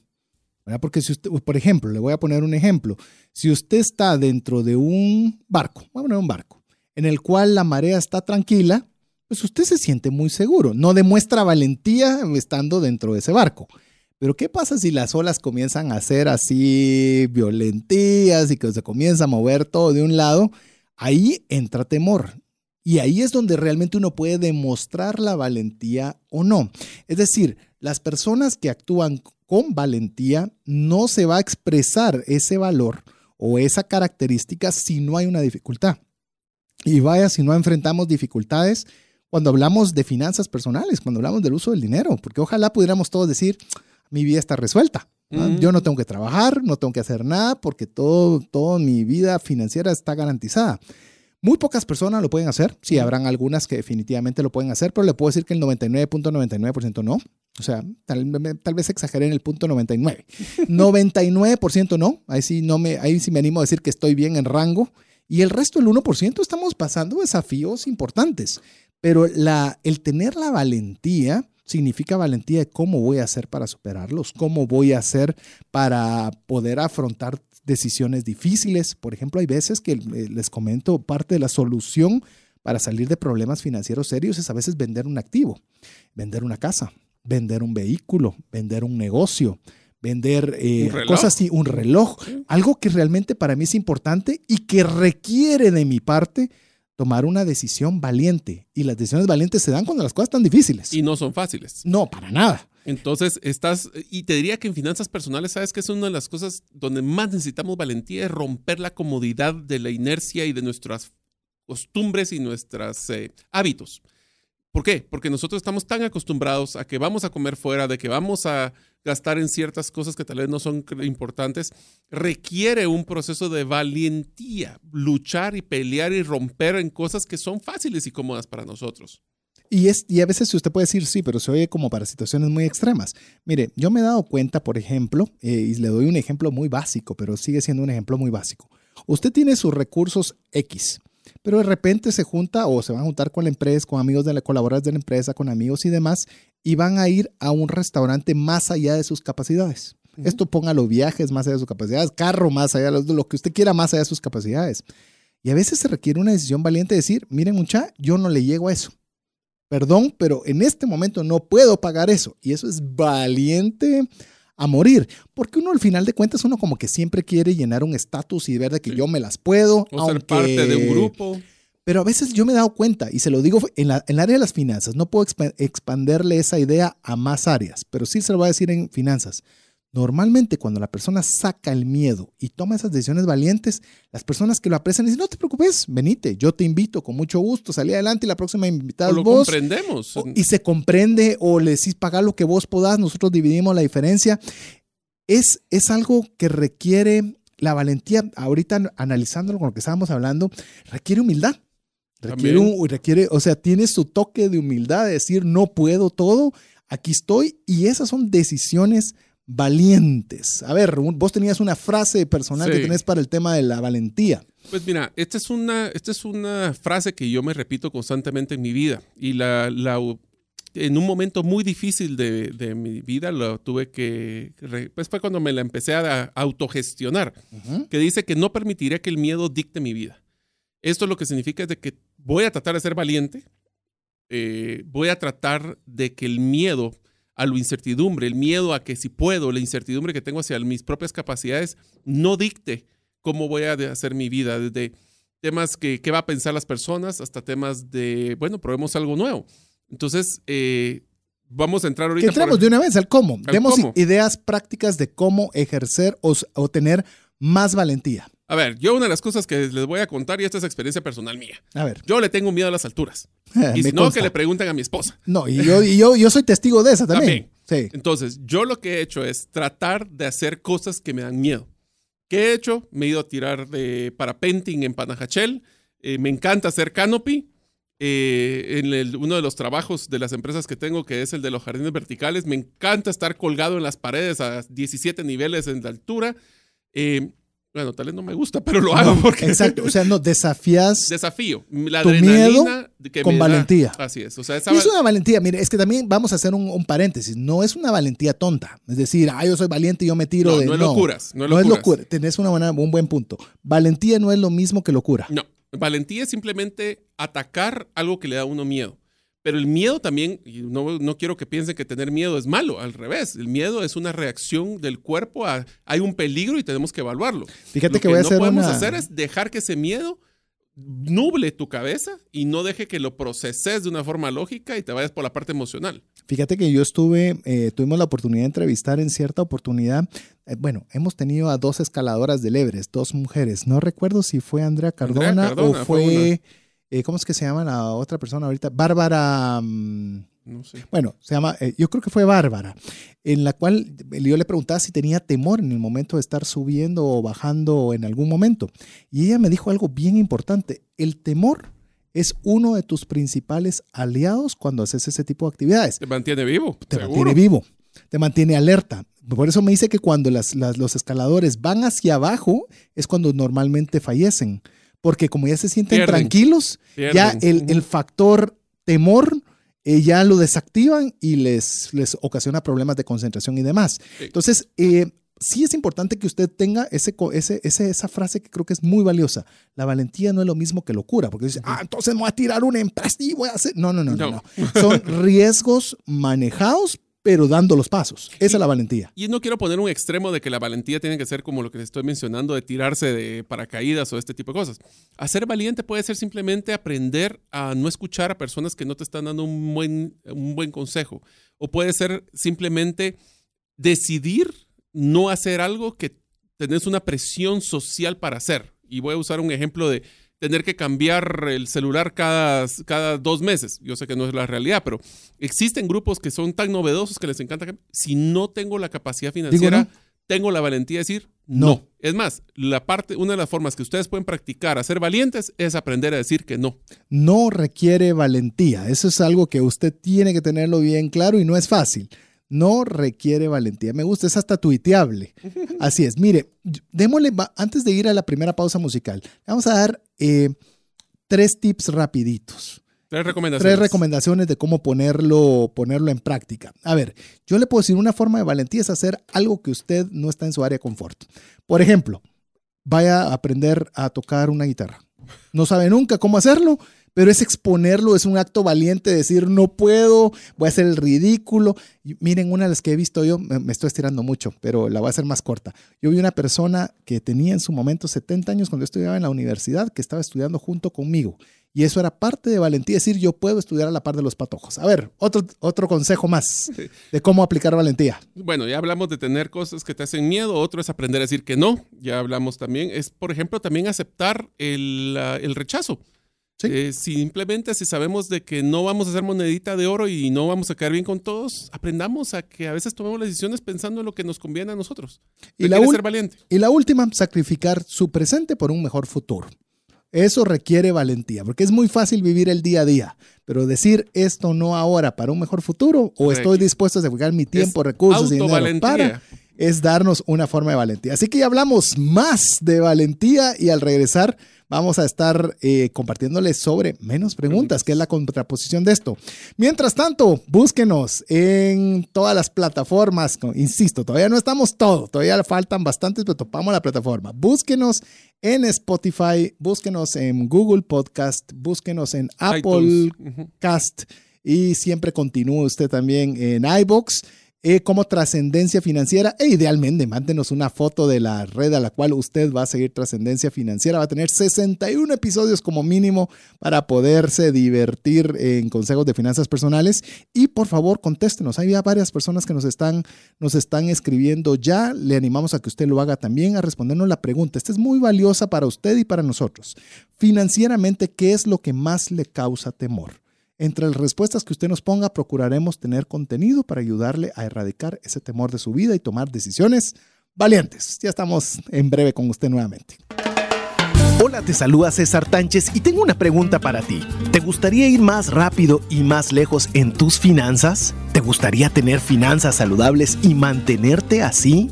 Porque si usted, por ejemplo, le voy a poner un ejemplo. Si usted está dentro de un barco, un barco, en el cual la marea está tranquila, pues usted se siente muy seguro. No demuestra valentía estando dentro de ese barco. Pero ¿qué pasa si las olas comienzan a ser así violentías y que se comienza a mover todo de un lado? Ahí entra temor. Y ahí es donde realmente uno puede demostrar la valentía o no. Es decir, las personas que actúan con valentía no se va a expresar ese valor o esa característica si no hay una dificultad. Y vaya, si no enfrentamos dificultades cuando hablamos de finanzas personales, cuando hablamos del uso del dinero, porque ojalá pudiéramos todos decir, mi vida está resuelta. Yo no tengo que trabajar, no tengo que hacer nada porque todo, toda mi vida financiera está garantizada. Muy pocas personas lo pueden hacer, sí, habrán algunas que definitivamente lo pueden hacer, pero le puedo decir que el 99.99% no. O sea, tal, vez exageré en el punto 99. 99% <laughs> no, ahí sí, no me, ahí sí me animo a decir que estoy bien en rango. Y el resto, el 1%, estamos pasando desafíos importantes. Pero la, el tener la valentía significa valentía de cómo voy a hacer para superarlos, cómo voy a hacer para poder afrontar decisiones difíciles. Por ejemplo, hay veces que eh, les comento, parte de la solución para salir de problemas financieros serios es a veces vender un activo, vender una casa, vender un vehículo, vender un negocio, vender eh, cosas así, un reloj, algo que realmente para mí es importante y que requiere de mi parte tomar una decisión valiente. Y las decisiones valientes se dan cuando las cosas están difíciles. Y no son fáciles. No, para nada. Entonces, estás, y te diría que en finanzas personales, sabes que es una de las cosas donde más necesitamos valentía, es romper la comodidad de la inercia y de nuestras costumbres y nuestros eh, hábitos. ¿Por qué? Porque nosotros estamos tan acostumbrados a que vamos a comer fuera, de que vamos a gastar en ciertas cosas que tal vez no son importantes, requiere un proceso de valentía, luchar y pelear y romper en cosas que son fáciles y cómodas para nosotros. Y, es, y a veces usted puede decir, sí, pero se oye como para situaciones muy extremas. Mire, yo me he dado cuenta, por ejemplo, eh, y le doy un ejemplo muy básico, pero sigue siendo un ejemplo muy básico. Usted tiene sus recursos X pero de repente se junta o se van a juntar con la empresa, con amigos de la colaboradores de la empresa, con amigos y demás, y van a ir a un restaurante más allá de sus capacidades. Esto ponga los viajes más allá de sus capacidades, carro más allá de lo que usted quiera más allá de sus capacidades. Y a veces se requiere una decisión valiente de decir, miren mucha, yo no le llego a eso. Perdón, pero en este momento no puedo pagar eso. Y eso es valiente a morir. Porque uno al final de cuentas, uno como que siempre quiere llenar un estatus y ver de que yo me las puedo. O ser parte de un grupo. Pero a veces yo me he dado cuenta, y se lo digo en, la, en el área de las finanzas, no puedo expanderle esa idea a más áreas, pero sí se lo voy a decir en finanzas. Normalmente cuando la persona saca el miedo y toma esas decisiones valientes, las personas que lo aprecian dicen, no te preocupes, venite, yo te invito con mucho gusto, salí adelante y la próxima invitada lo vos. comprendemos. y se comprende o le decís pagar lo que vos podás, nosotros dividimos la diferencia. Es, es algo que requiere la valentía, ahorita analizándolo con lo que estábamos hablando, requiere humildad. Requiere, requiere, o sea, tiene su toque de humildad de decir, no puedo todo, aquí estoy, y esas son decisiones valientes. A ver, vos tenías una frase personal que tenés para el tema de la valentía. Pues mira, esta es, una, esta es una frase que yo me repito constantemente en mi vida y la, en un momento muy difícil de, de mi vida, lo tuve que, pues fue cuando me la empecé a autogestionar, que dice que no permitiría que el miedo dicte mi vida. Esto lo que significa es de que voy a tratar de ser valiente, eh, voy a tratar de que el miedo a la incertidumbre, el miedo a que si puedo, la incertidumbre que tengo hacia mis propias capacidades, no dicte cómo voy a hacer mi vida, desde temas que qué va a pensar las personas hasta temas de, bueno, probemos algo nuevo. Entonces, eh, vamos a entrar ahorita. entremos por- de una vez al cómo. Al Demos cómo. ideas prácticas de cómo ejercer o, o tener más valentía. A ver, yo una de las cosas que les voy a contar, y esta es experiencia personal mía, A ver. yo le tengo miedo a las alturas. <laughs> Y si no, que le pregunten a mi esposa. No, y yo, y yo, yo soy testigo de esa también. Sí. Entonces, yo lo que he hecho es tratar de hacer cosas que me dan miedo. ¿Qué he hecho? Me he ido a tirar de parapenting en Panajachel. Eh, me encanta hacer canopy. Eh, en el- uno de los trabajos de las empresas que tengo, que es el de los jardines verticales, me encanta estar colgado en las paredes a 17 niveles en de altura. Eh, bueno, tal vez no me gusta, pero lo hago No, porque Exacto. O sea, no, desafías. desafío. La Tu que con me da- valentía. Así es. O sea, esa Y es una valentía, mire, es que también vamos a hacer un, un paréntesis, no es una valentía tonta, es decir, ah, yo soy valiente y yo me tiro no, de... no es locuras. No es No es locuras. locura, tenés una buena- un buen punto. Valentía no es lo mismo que locura. No, valentía es simplemente atacar algo que le da a uno miedo. Pero el miedo también, y no, no quiero que piensen que tener miedo es malo, al revés. El miedo es una reacción del cuerpo a hay un peligro y tenemos que evaluarlo. Fíjate Lo que voy a no hacer podemos una... hacer es dejar que ese miedo nuble tu cabeza y no deje que lo proceses de una forma lógica y te vayas por la parte emocional. Fíjate que yo estuve, eh, tuvimos la oportunidad de entrevistar en cierta oportunidad, eh, bueno, hemos tenido a dos escaladoras del Everest, dos mujeres, no recuerdo si fue Andrea Cardona, Andrea Cardona o fue fue, eh, ¿cómo es que se llama la otra persona ahorita? Bárbara... mm, No sé. bueno, se llama, eh, yo creo que fue Bárbara, en la cual yo le preguntaba si tenía temor en el momento de estar subiendo o bajando en algún momento. Y ella me dijo algo bien importante, el temor es uno de tus principales aliados cuando haces ese tipo de actividades. Te mantiene vivo. Te seguro. mantiene vivo, te mantiene alerta. Por eso me dice que cuando las- las- los escaladores van hacia abajo es cuando normalmente fallecen. Porque como ya se sienten Pierden. tranquilos, ya el, el factor temor eh, ya lo desactivan y les, les ocasiona problemas de concentración y demás. Sí. Entonces, eh, sí es importante que usted tenga ese, ese, ese- esa frase que creo que es muy valiosa. La valentía no es lo mismo que locura, porque dice, ah, entonces me voy a tirar una empresa y voy a hacer... No, no, no, no. No. no. Son riesgos manejados, pero dando los pasos. Esa es la valentía. Y no quiero poner un extremo de que la valentía tiene que ser como lo que les estoy mencionando, de tirarse de paracaídas o este tipo de cosas. Hacer valiente puede ser simplemente aprender a no escuchar a personas que no te están dando un buen, un buen consejo. O puede ser simplemente decidir no hacer algo que tenés una presión social para hacer. Y voy a usar un ejemplo de tener que cambiar el celular cada, cada dos meses. Yo sé que no es la realidad, pero existen grupos que son tan novedosos que les encanta. Si no tengo la capacidad financiera, no. tengo la valentía de decir no. No. Es más, la parte, una de las formas que ustedes pueden practicar a ser valientes es aprender a decir que no. No requiere valentía. Eso es algo que usted tiene que tenerlo bien claro y no es fácil. No requiere valentía. Me gusta, es hasta tuiteable. <laughs> Así es. Mire, démosle, va- antes de ir a la primera pausa musical, le vamos a dar eh, tres tips rapiditos. Tres recomendaciones. Tres recomendaciones de cómo ponerlo, ponerlo en práctica. A ver, yo le puedo decir una forma de valentía es hacer algo que usted no está en su área de confort. Por ejemplo, vaya a aprender a tocar una guitarra. No sabe nunca cómo hacerlo, pero es exponerlo, es un acto valiente, decir no puedo, voy a hacer el ridículo. Y miren, una de las que he visto yo, me, estoy estirando mucho, pero la voy a hacer más corta. Yo vi una persona que tenía en su momento 70 años cuando yo estudiaba en la universidad, que estaba estudiando junto conmigo. Y eso era parte de valentía, decir yo puedo estudiar a la par de los patojos. A ver, otro, otro consejo más <laughs> de cómo aplicar valentía. Bueno, ya hablamos de tener cosas que te hacen miedo, otro es aprender a decir que no, ya hablamos también, es por ejemplo también aceptar el, el rechazo. Sí. Eh, simplemente si sabemos de que no vamos a hacer monedita de oro y no vamos a quedar bien con todos, aprendamos a que a veces tomemos las decisiones pensando en lo que nos conviene a nosotros. Y la, ser valiente. y la última, sacrificar su presente por un mejor futuro. Eso requiere valentía, porque es muy fácil vivir el día a día, pero decir esto no ahora para un mejor futuro o estoy dispuesto a sacrificar mi tiempo, recursos y dinero para, es darnos una forma de valentía. Así que ya hablamos más de valentía y al regresar vamos a estar eh, compartiéndoles sobre menos preguntas, que es la contraposición de esto. Mientras tanto, búsquenos en todas las plataformas. Insisto, todavía no estamos todos, todavía faltan bastantes, pero topamos la plataforma. Búsquenos en Spotify, búsquenos en Google Podcast, búsquenos en Apple Cast y siempre continúe usted también en iBox. Eh, como trascendencia financiera e idealmente mándenos una foto de la red a la cual usted va a seguir trascendencia financiera. Va a tener 61 episodios como mínimo para poderse divertir en consejos de finanzas personales y por favor contéstenos. Hay varias personas que nos están, nos están escribiendo ya. Le animamos a que usted lo haga también a respondernos la pregunta. Esta es muy valiosa para usted y para nosotros. Financieramente, ¿qué es lo que más le causa temor? Entre las respuestas que usted nos ponga, procuraremos tener contenido para ayudarle a erradicar ese temor de su vida y tomar decisiones valientes. Ya estamos en breve con usted nuevamente. Hola, te saluda César Tánchez y tengo una pregunta para ti. ¿Te gustaría ir más rápido y más lejos en tus finanzas? ¿Te gustaría tener finanzas saludables y mantenerte así?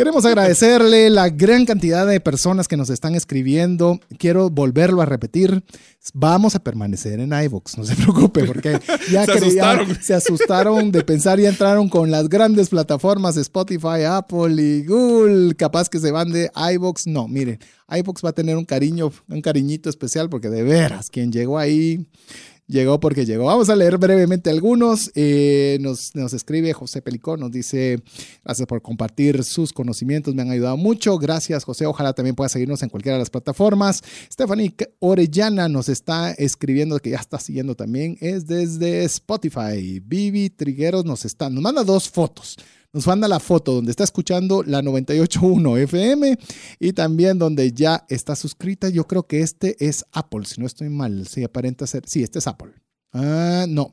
Queremos agradecerle la gran cantidad de personas que nos están escribiendo. Quiero volverlo a repetir. Vamos a permanecer en iVoox, no se <laughs> preocupe, porque ya se, asustaron. se asustaron de pensar y entraron con las grandes plataformas Spotify, Apple y Google. Capaz que se van de iVoox. No, miren, iVoox va a tener un cariño, un cariñito especial, porque de veras, quien llegó ahí Llegó porque llegó. Vamos a leer brevemente algunos. Eh, nos, nos, escribe José Pelicó, nos dice, gracias por compartir sus conocimientos, me han ayudado mucho. Gracias, José. Ojalá también pueda seguirnos en cualquiera de las plataformas. Stephanie Orellana nos está escribiendo, que ya está siguiendo también, es desde Spotify. Vivi Trigueros nos está, nos manda dos fotos nos manda la foto donde está escuchando la 98.1 FM y también donde ya está suscrita. Yo creo que este es Apple, si no estoy mal. Sí, aparenta ser. Sí, este es Apple. Ah, no.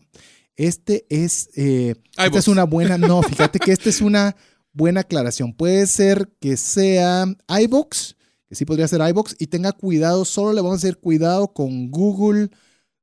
Este es. Eh, esta es una buena. No, fíjate que esta es una buena aclaración. Puede ser que sea iBox, que sí podría ser iBox, y tenga cuidado, solo le vamos a hacer cuidado con Google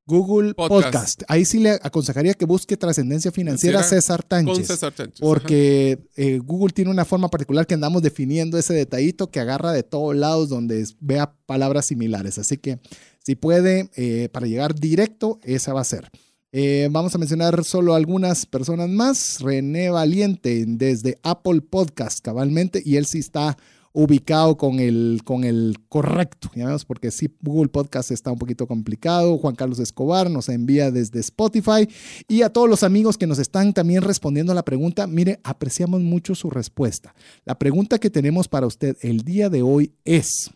Google Podcast. Ahí sí le aconsejaría que busque trascendencia financiera César Tánchez. César Tánchez. Porque eh, Google tiene una forma particular que andamos definiendo ese detallito que agarra de todos lados donde vea palabras similares. Así que si puede, eh, para llegar directo, esa va a ser. Eh, vamos a mencionar solo algunas personas más. René Valiente desde Apple Podcast, cabalmente, y él sí está ubicado con el, con el correcto, vemos, porque sí, Google Podcast está un poquito complicado. Juan Carlos Escobar nos envía desde Spotify y a todos los amigos que nos están también respondiendo a la pregunta, mire, apreciamos mucho su respuesta. La pregunta que tenemos para usted el día de hoy es,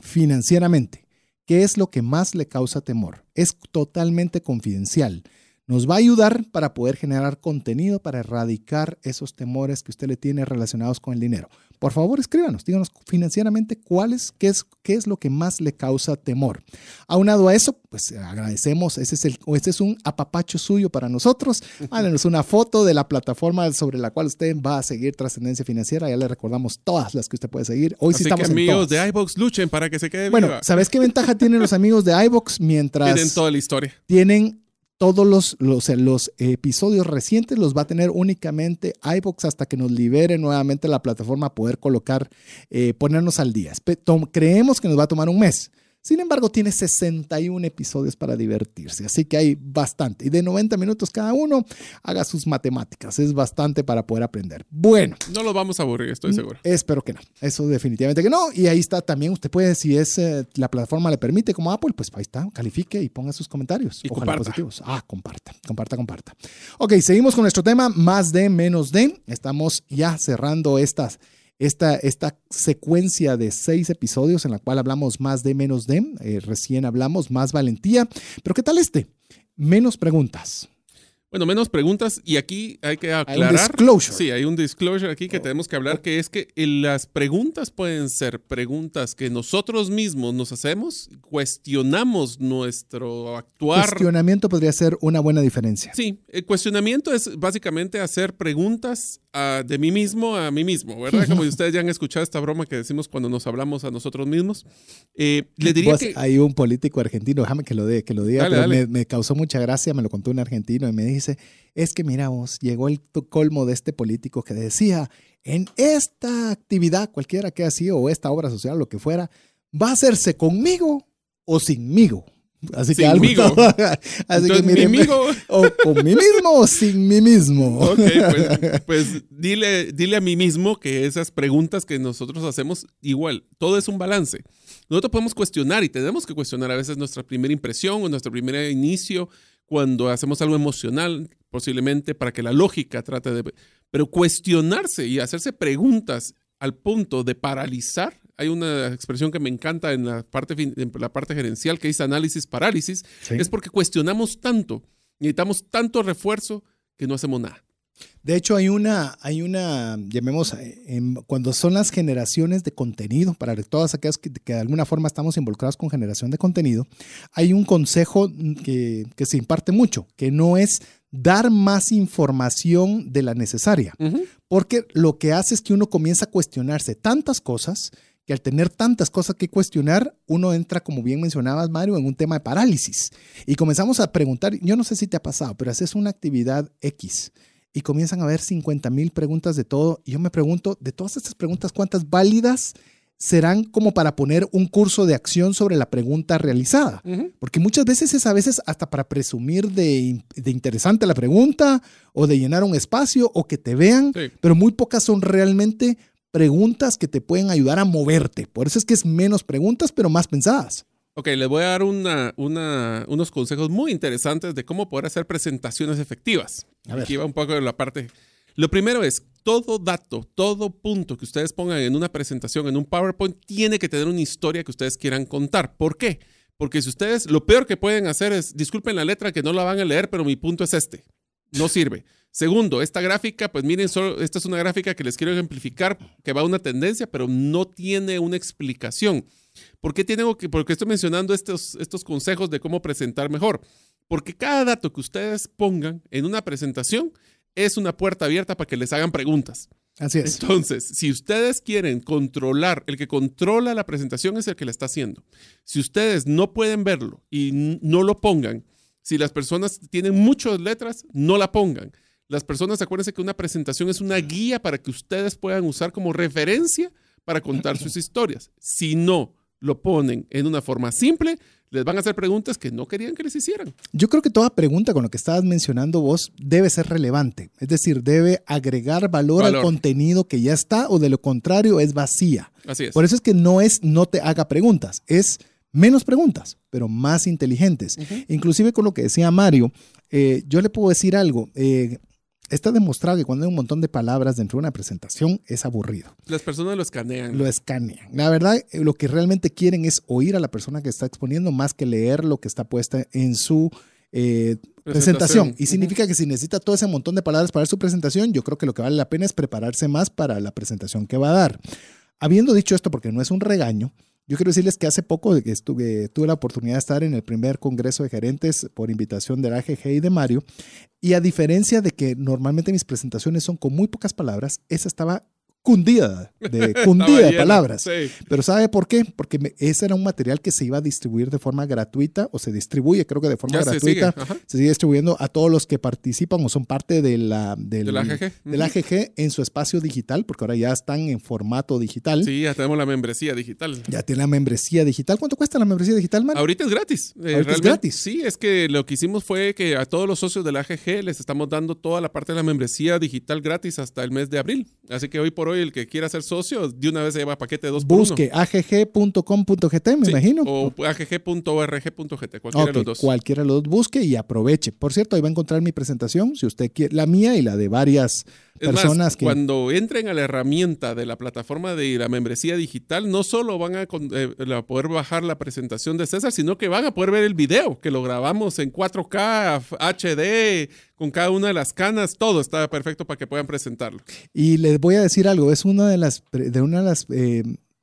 financieramente, ¿qué es lo que más le causa temor? Es totalmente confidencial. nos va a ayudar para poder generar contenido para erradicar esos temores que usted le tiene relacionados con el dinero. Por favor, escríbanos, díganos financieramente cuál es, qué es, qué es lo que más le causa temor. Aunado a eso, pues agradecemos, ese es, el, este es un apapacho suyo para nosotros. <laughs> Mándenos una foto de la plataforma sobre la cual usted va a seguir Trascendencia Financiera. Ya le recordamos todas las que usted puede seguir. Hoy sí estamos que amigos de iBox luchen para que se quede Bueno, ¿sabes qué ventaja tienen los amigos de iBox <laughs> mientras tienen toda la historia? Tienen todos los, los, los, episodios recientes los va a tener únicamente iBox hasta que nos libere nuevamente la plataforma poder colocar, eh, ponernos al día. Creemos que nos va a tomar un mes. Sin embargo, tiene 61 episodios para divertirse, así que hay bastante. Y de 90 minutos cada uno, haga sus matemáticas. Es bastante para poder aprender. Bueno. No lo vamos a aburrir, estoy seguro. Espero que no. Eso definitivamente que no. Y ahí está también, usted puede, si es eh, la plataforma le permite, como Apple, pues ahí está, califique y ponga sus comentarios. Y Ojalá positivos. Ah, comparta, comparta, comparta. Ok, seguimos con nuestro tema, más de, menos de. Estamos ya cerrando estas esta, esta secuencia de seis episodios en la cual hablamos más de menos de, eh, recién hablamos más valentía, pero ¿qué tal este? Menos preguntas. Bueno, menos preguntas y aquí hay que aclarar. Hay un disclosure. Sí, hay un disclosure aquí que oh. tenemos que hablar, que es que las preguntas pueden ser preguntas que nosotros mismos nos hacemos, cuestionamos nuestro actuar. Cuestionamiento podría ser una buena diferencia. Sí, el cuestionamiento es básicamente hacer preguntas de mí mismo a mí mismo, ¿verdad? Como ustedes ya han escuchado esta broma que decimos cuando nos hablamos a nosotros mismos. Eh, le diría que... Hay un político argentino, déjame que lo, de, que lo diga, pero Me, me, causó mucha gracia, me lo contó un argentino y me dice, es que mira vos, llegó el colmo de este político que decía, en esta actividad, cualquiera que ha sido, o esta obra social, lo que fuera, va a hacerse conmigo o sinmigo. Así que algo. Así que miren, o con mí mismo o sin mí mismo. Ok, pues, pues, dile, dile a mí mismo que esas preguntas que nosotros hacemos, igual, todo es un balance. Nosotros podemos cuestionar y tenemos que cuestionar a veces nuestra primera impresión o nuestro primer inicio cuando hacemos algo emocional, posiblemente para que la lógica trate de... Pero cuestionarse y hacerse preguntas al punto de paralizar hay una expresión que me encanta en la parte, en la parte gerencial que dice análisis parálisis, es porque cuestionamos tanto, necesitamos tanto refuerzo que no hacemos nada. De hecho, hay una, hay una, llamemos, eh, cuando son las generaciones de contenido, para todas aquellas que, de alguna forma estamos involucrados con generación de contenido, hay un consejo que, se imparte mucho, que no es dar más información de la necesaria, porque lo que hace es que uno comienza a cuestionarse tantas cosas que al tener tantas cosas que cuestionar, uno entra, como bien mencionabas, Mario, en un tema de parálisis. Y comenzamos a preguntar, yo no sé si te ha pasado, pero haces una actividad X y comienzan a haber 50 mil preguntas de todo. Y yo me pregunto, de todas estas preguntas, ¿cuántas válidas serán como para poner un curso de acción sobre la pregunta realizada? Porque muchas veces es a veces hasta para presumir de, interesante la pregunta o de llenar un espacio o que te vean, pero muy pocas son realmente preguntas que te pueden ayudar a moverte. Por eso es que es menos preguntas, pero más pensadas. Ok, les voy a dar una, unos consejos muy interesantes de cómo poder hacer presentaciones efectivas. Aquí va un poco de la parte. Lo primero es, todo dato, todo punto que ustedes pongan en una presentación, en un PowerPoint, tiene que tener una historia que ustedes quieran contar. ¿Por qué? Porque si ustedes, lo peor que pueden hacer es, disculpen la letra que no la van a leer, pero mi punto es este. No sirve. Segundo, esta gráfica, pues miren, solo, esta es una gráfica que les quiero ejemplificar, que va a una tendencia, pero no tiene una explicación. ¿Por qué, tengo que, por estoy mencionando estos, estos consejos de cómo presentar mejor? Porque cada dato que ustedes pongan en una presentación es una puerta abierta para que les hagan preguntas. Así es. Entonces, si ustedes quieren controlar, el que controla la presentación es el que la está haciendo. Si ustedes no pueden verlo y no lo pongan, si las personas tienen muchas letras, no la pongan. Las personas, acuérdense que una presentación es una guía para que ustedes puedan usar como referencia para contar sus <laughs> historias. Si no lo ponen en una forma simple, les van a hacer preguntas que no querían que les hicieran. Yo creo que toda pregunta con lo que estabas mencionando vos debe ser relevante, es decir, debe agregar valor, al contenido que ya está o de lo contrario es vacía. Así es. Por eso es que no es no te haga preguntas, es menos preguntas, pero más inteligentes. Inclusive con lo que decía Mario, eh, yo le puedo decir algo. Eh, Está demostrado que cuando hay un montón de palabras dentro de una presentación es aburrido. Las personas lo escanean. Lo escanean. La verdad, eh, lo que realmente quieren es oír a la persona que está exponiendo más que leer lo que está puesta en su, eh, presentación. Presentación. Y significa que si necesita todo ese montón de palabras para su presentación, yo creo que lo que vale la pena es prepararse más para la presentación que va a dar. Habiendo dicho esto, porque no es un regaño, yo quiero decirles que hace poco estuve, tuve la oportunidad de estar en el primer Congreso de Gerentes por invitación del AGG y de Mario, y a diferencia de que normalmente mis presentaciones son con muy pocas palabras, esa estaba cundida, de, <laughs> cundida de palabras. sí. Pero ¿sabe por qué? Porque me- ese era un material que se iba a distribuir de forma gratuita o se distribuye, creo que de forma Ya se sigue. gratuita. Se sigue distribuyendo a todos los que participan o son parte de la, del, Del AGG. en su espacio digital, porque ahora ya están en formato digital. Sí, ya tenemos la membresía digital. Ya tiene la membresía digital. ¿Cuánto cuesta la membresía digital, Mario? Ahorita es gratis. eh, Ahorita es gratis. Sí, es que lo que hicimos fue que a todos los socios del AGG les estamos dando toda la parte de la membresía digital gratis hasta el mes de abril. Así que hoy por hoy el que quiera ser socio, de una vez se lleva paquete de dos por. Busque agg.com.gt, me Sí, imagino. O agg.org.gt, cualquiera de los dos. cualquiera de los dos busque y aproveche. Por cierto, ahí va a encontrar mi presentación, si usted quiere, la mía y la de varias Es más, personas que... cuando entren a la herramienta de la plataforma de la membresía digital, no solo van a, eh, a poder bajar la presentación de César, sino que van a poder ver el video, que lo grabamos en 4K, HD, con cada una de las canas, todo está perfecto para que puedan presentarlo. Y les voy a decir algo, es una de las, de una de las eh,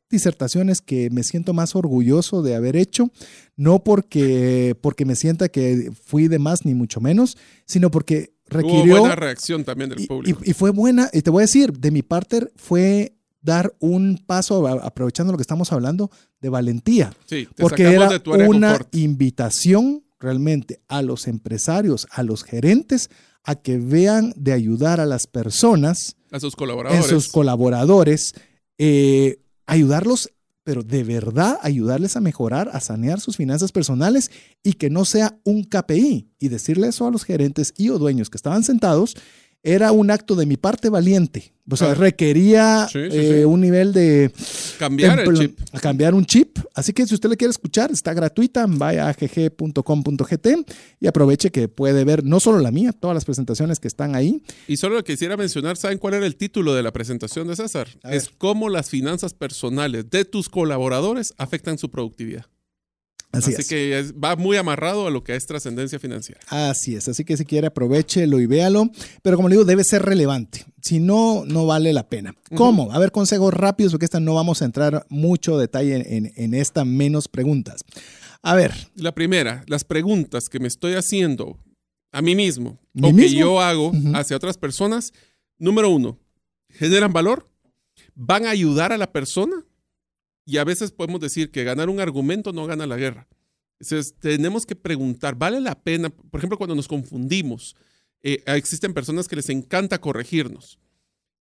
disertaciones que me siento más orgulloso de haber hecho, no porque, porque me sienta que fui de más, ni mucho menos, sino porque Hubo requirió... buena reacción también del público. y- y fue buena, y te voy a decir, de mi parte fue dar un paso, aprovechando lo que estamos hablando, de valentía sí, te porque era de tu una invitación realmente a los empresarios, a los gerentes, a que vean de ayudar a las personas, a sus colaboradores. sus colaboradores, eh, ayudarlos, pero de verdad ayudarles a mejorar, a sanear sus finanzas personales y que no sea un KPI. Y decirle eso a los gerentes y o dueños que estaban sentados era un acto de mi parte valiente. O sea, Ah. requería Sí, sí, eh, sí. un nivel de Cambiar el chip. A cambiar un chip. Así que si usted le quiere escuchar, está gratuita. Vaya a gg.com.gt y aproveche que puede ver no solo la mía, todas las presentaciones que están ahí. Y solo quisiera mencionar, ¿saben cuál era el título de la presentación de César? Es cómo las finanzas personales de tus colaboradores afectan su productividad. Así, Así, es. que es- va muy amarrado a lo que es trascendencia financiera. Así es. Así que si quiere, aprovechelo y véalo. Pero como le digo, debe ser relevante. Si no, no vale la pena. ¿Cómo? A ver, consejos rápidos, porque esta no vamos a entrar mucho detalle en, en- en esta, menos preguntas. A ver, La primera, las preguntas que me estoy haciendo a mí mismo ¿Mí o que mismo? yo hago hacia otras personas, número uno, ¿generan valor? ¿Van a ayudar a la persona? Y a veces podemos decir que ganar un argumento no gana la guerra. Entonces, tenemos que preguntar, ¿vale la pena? Por ejemplo, cuando nos confundimos, eh, existen personas que les encanta corregirnos.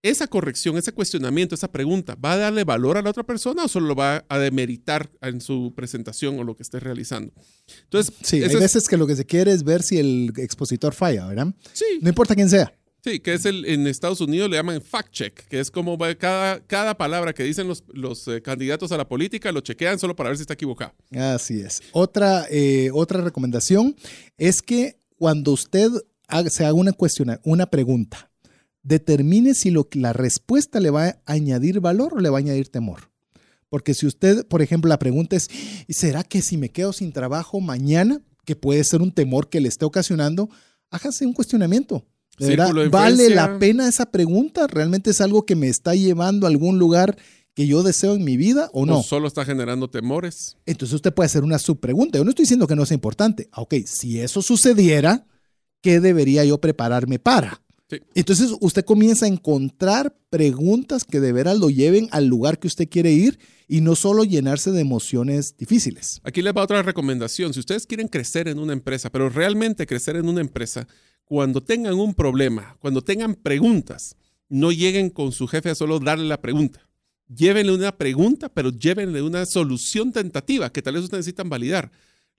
Esa corrección, ese cuestionamiento, esa pregunta, ¿va a darle valor a la otra persona o solo lo va a demeritar en su presentación o lo que esté realizando? Entonces, sí, hay ese es- veces que lo que se quiere es ver si el expositor falla, ¿verdad? sí, No importa quién sea. Sí, que es el, en Estados Unidos le llaman fact check, que es como cada, cada palabra que dicen los, los eh, candidatos a la política, lo chequean solo para ver si está equivocado. Así es. Otra, eh, otra recomendación es que cuando usted haga- se haga una, cuestiona, una pregunta, determine si lo, la respuesta le va a añadir valor o le va a añadir temor. Porque si usted, por ejemplo, la pregunta es, ¿será que si me quedo sin trabajo mañana, que puede ser un temor que le esté ocasionando, hágase un cuestionamiento. De verdad, Círculo de ¿Vale la pena esa pregunta? ¿Realmente es algo que me está llevando a algún lugar que yo deseo en mi vida o no? O solo está generando temores. Entonces usted puede hacer una subpregunta. Yo no estoy diciendo que no sea importante. Ah, Ok, si eso sucediera, ¿qué debería yo prepararme para? Sí. Entonces usted comienza a encontrar preguntas que de veras lo lleven al lugar que usted quiere ir y no solo llenarse de emociones difíciles. Aquí les va otra recomendación. Si ustedes quieren crecer en una empresa, pero realmente crecer en una empresa, cuando tengan un problema, cuando tengan preguntas, no lleguen con su jefe a solo darle la pregunta. Llévenle una pregunta, pero llévenle una solución tentativa que tal vez ustedes necesitan validar.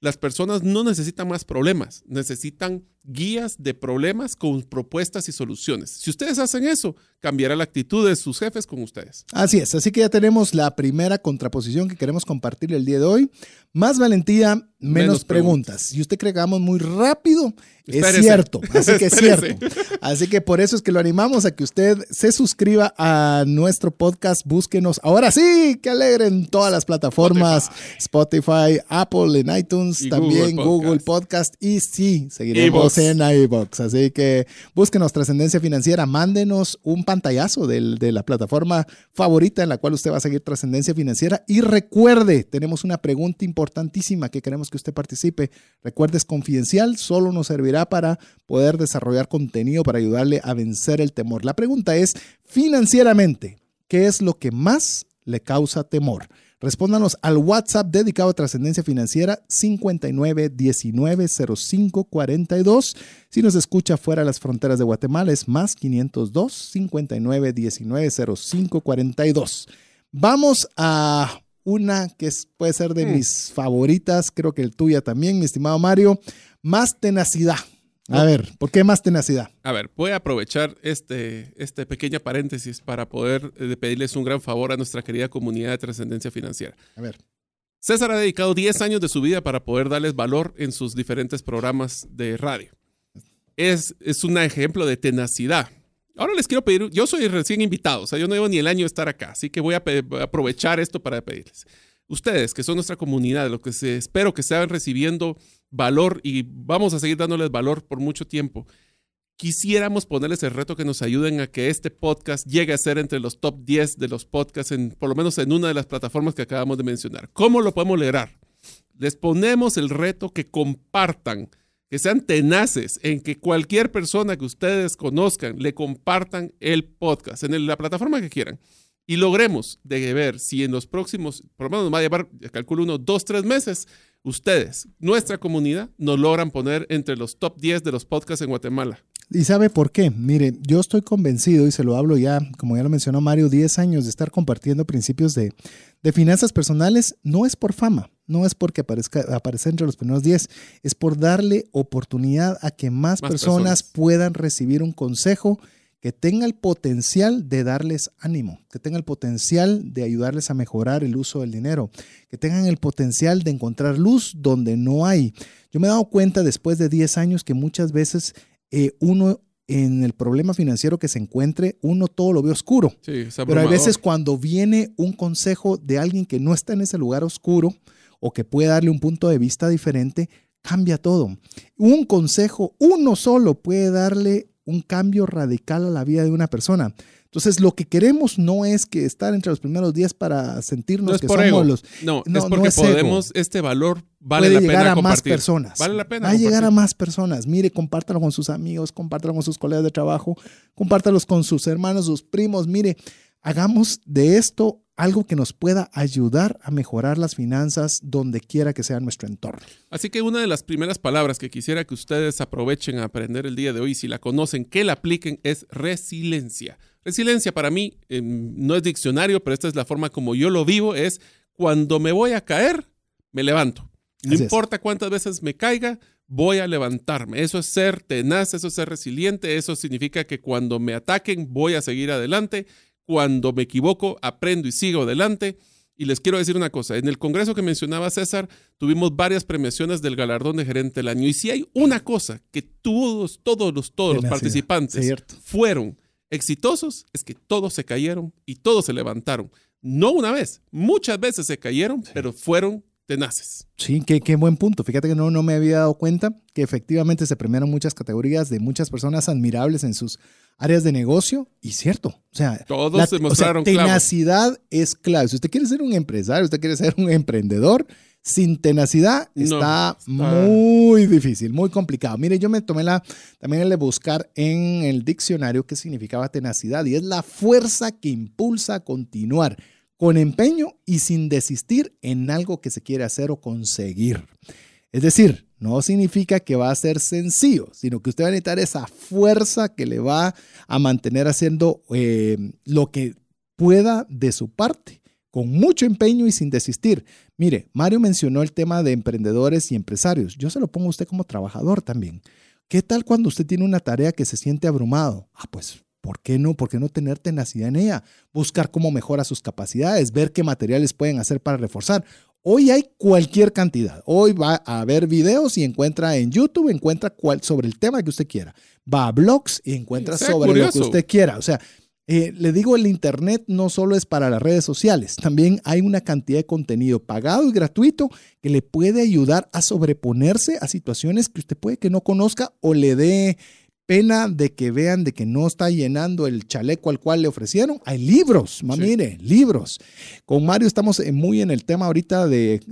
Las personas no necesitan más problemas, necesitan guías de problemas con propuestas y soluciones. Si ustedes hacen eso, cambiará la actitud de sus jefes con ustedes. Así es, así que ya tenemos la primera contraposición que queremos compartir el día de hoy. Más valentía, menos, Menos preguntas. preguntas. Si usted cree que vamos muy rápido, Espérese. es cierto. Así que es Espérese. cierto. Así que por eso es que lo animamos a que usted se suscriba a nuestro podcast. Búsquenos. Ahora sí, que alegre en todas las plataformas: Spotify, Apple, en iTunes, Y también Google Google Podcast. Y sí, seguiremos en iBox. Así que búsquenos Trascendencia Financiera. Mándenos un pantallazo del- de la plataforma favorita en la cual usted va a seguir Trascendencia Financiera. Y recuerde, tenemos una pregunta importantísima que queremos que usted participe. Recuerde, es confidencial, solo nos servirá para poder desarrollar contenido para ayudarle a vencer el temor. La pregunta es, financieramente, ¿qué es lo que más le causa temor? Respóndanos al WhatsApp dedicado a trascendencia financiera 59190542. Si nos escucha fuera de las fronteras de Guatemala es más 502 59190542. Vamos a una que es- puede ser de Hmm. mis favoritas, creo que el tuya también, mi estimado Mario, más tenacidad. A ver, ¿por qué más tenacidad? A ver, voy a aprovechar este, este pequeño paréntesis para poder eh, pedirles un gran favor a nuestra querida comunidad de trascendencia financiera. A ver. César ha dedicado 10 años de su vida para poder darles valor en sus diferentes programas de radio. Es, es un ejemplo de tenacidad. Ahora les quiero pedir, yo soy recién invitado, o sea, yo no llevo ni el año de estar acá, así que voy a aprovechar esto para pedirles. Ustedes, que son nuestra comunidad, lo que se, espero que estén recibiendo valor y vamos a seguir dándoles valor por mucho tiempo. Quisiéramos ponerles el reto que nos ayuden a que este podcast llegue a ser entre los top 10 de los podcasts, en, por lo menos en una de las plataformas que acabamos de mencionar. ¿Cómo lo podemos lograr? Les ponemos el reto que compartan, que sean tenaces en que cualquier persona que ustedes conozcan le compartan el podcast en la plataforma que quieran. Y logremos de ver si en los próximos, por lo menos nos va a llevar, calculo unos dos, tres meses, ustedes, nuestra comunidad, nos logran poner entre los top 10 de los podcasts en Guatemala. ¿Y sabe por qué? Mire, yo estoy convencido, y se lo hablo ya, como ya lo mencionó Mario, 10 años de estar compartiendo principios de, de finanzas personales, no es por fama, no es porque aparezca, entre los primeros 10, es por darle oportunidad a que más, Más personas, personas. puedan recibir un consejo que tenga el potencial de darles ánimo, que tenga el potencial de ayudarles a mejorar el uso del dinero, que tengan el potencial de encontrar luz donde no hay. Yo me he dado cuenta después de 10 años que muchas veces eh, uno en el problema financiero que se encuentre, uno todo lo ve oscuro. Sí, Pero abrumador. veces cuando viene un consejo de alguien que no está en ese lugar oscuro o que puede darle un punto de vista diferente, cambia todo. Un consejo, uno solo, puede darle un cambio radical a la vida de una persona. Entonces, lo que queremos no es que estar entre los primeros 10 para sentirnos no es que por somos ego. los... no, no, es no porque ego. podemos, este valor vale puede la llegar pena a más compartir. personas. Vale la pena Va a llegar a más personas. Mire, compártalo con sus amigos, compártalo con sus colegas de trabajo, compártalos con sus hermanos, sus primos. Mire, hagamos de esto algo que nos pueda ayudar a mejorar las finanzas donde quiera que sea nuestro entorno. Así que una de las primeras palabras que quisiera que ustedes aprovechen a aprender el día de hoy, si la conocen, que la apliquen, es resiliencia. Resiliencia para mí eh, no es diccionario, pero esta es la forma como yo lo vivo, es cuando me voy a caer, me levanto. No Así es. importa cuántas veces me caiga, voy a levantarme. Eso es ser tenaz, eso es ser resiliente, eso significa que cuando me ataquen voy a seguir adelante, cuando me equivoco aprendo y sigo adelante. Y les quiero decir una cosa, en el congreso que mencionaba César, tuvimos varias premiaciones del galardón de gerente del año. Y si hay una cosa que todos, todos los, todos los participantes cierto. fueron exitosos, es que todos se cayeron y todos se levantaron. No una vez, muchas veces se cayeron, pero fueron tenaces. Sí, qué, qué buen punto. Fíjate que no, no me había dado cuenta que efectivamente se premiaron muchas categorías de muchas personas admirables en sus áreas de negocio. Y cierto, o sea, Todos la- se o sea, mostraron clavos. tenacidad es clave. Si usted quiere ser un empresario, usted quiere ser un emprendedor, sin tenacidad No, está, está- muy difícil, muy complicado. Mire, yo me tomé la también el de buscar en el diccionario qué significaba tenacidad y es la fuerza que impulsa a continuar con empeño y sin desistir en algo que se quiere hacer o conseguir. Es decir, no significa que va a ser sencillo, sino que usted va a necesitar esa fuerza que le va a mantener haciendo eh, lo que pueda de su parte, con mucho empeño y sin desistir. Mire, Mario mencionó el tema de emprendedores y empresarios. Yo se lo pongo a usted como trabajador también. ¿Qué tal cuando usted tiene una tarea que se siente abrumado? Ah, pues ¿Por qué no? ¿Por qué no tener tenacidad en ella? Buscar cómo mejora sus capacidades, ver qué materiales pueden hacer para reforzar. Hoy hay cualquier cantidad. Hoy va a ver videos y encuentra en YouTube, encuentra cual, sobre el tema que usted quiera. Va a blogs y encuentra sobre lo que usted quiera. O sea, eh, le digo, el Internet no solo es para las redes sociales, también hay una cantidad de contenido pagado y gratuito que le puede ayudar a sobreponerse a situaciones que usted puede que no conozca o le dé pena de que vean de que no está llenando el chaleco al cual le ofrecieron. Hay libros, mire, libros. Con Mario estamos muy en el tema ahorita de,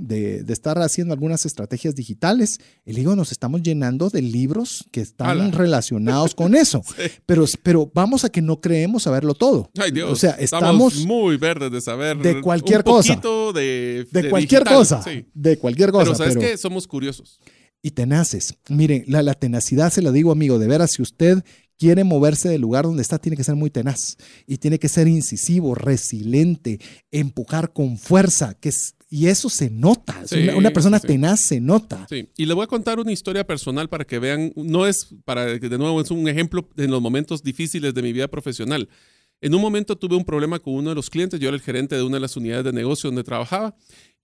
estar haciendo algunas estrategias digitales. Y digo, nos estamos llenando de libros que están relacionados con <laughs> eso. pero, pero vamos a que no creemos saberlo todo. Ay, Dios. O sea, estamos, muy verdes de saber de cualquier cosa. De, de, cualquier cosa. De cualquier cosa. Pero sabes que somos curiosos y tenaces. Miren, la, tenacidad se la digo, amigo, de veras, si usted quiere moverse del lugar donde está, tiene que ser muy tenaz y tiene que ser incisivo, resiliente, empujar con fuerza, que es, y eso se nota. una, persona tenaz se nota. Sí. Y le voy a contar una historia personal para que vean, no es para que de nuevo es un ejemplo en los momentos difíciles de mi vida profesional. En un momento tuve un problema con uno de los clientes, yo era el gerente de una de las unidades de negocio donde trabajaba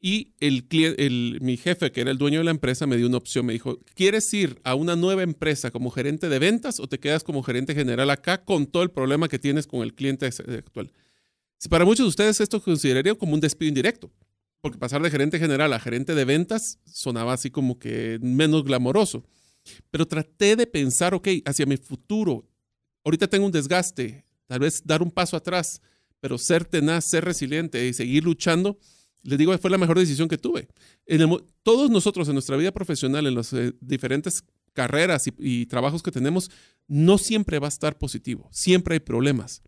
y el, mi jefe, que era el dueño de la empresa, me dio una opción. Me dijo, ¿quieres ir a una nueva empresa como gerente de ventas o te quedas como gerente general acá con todo el problema que tienes con el cliente actual? Para muchos de ustedes esto consideraría como un despido indirecto, porque pasar de gerente general a gerente de ventas sonaba así como que menos glamoroso. Pero traté de pensar, ok, hacia mi futuro, ahorita tengo un desgaste, tal vez dar un paso atrás, pero ser tenaz, ser resiliente y seguir luchando les digo, fue la mejor decisión que tuve. todos nosotros en nuestra vida profesional, en las eh, diferentes carreras y, trabajos que tenemos, no siempre va a estar positivo, siempre hay problemas.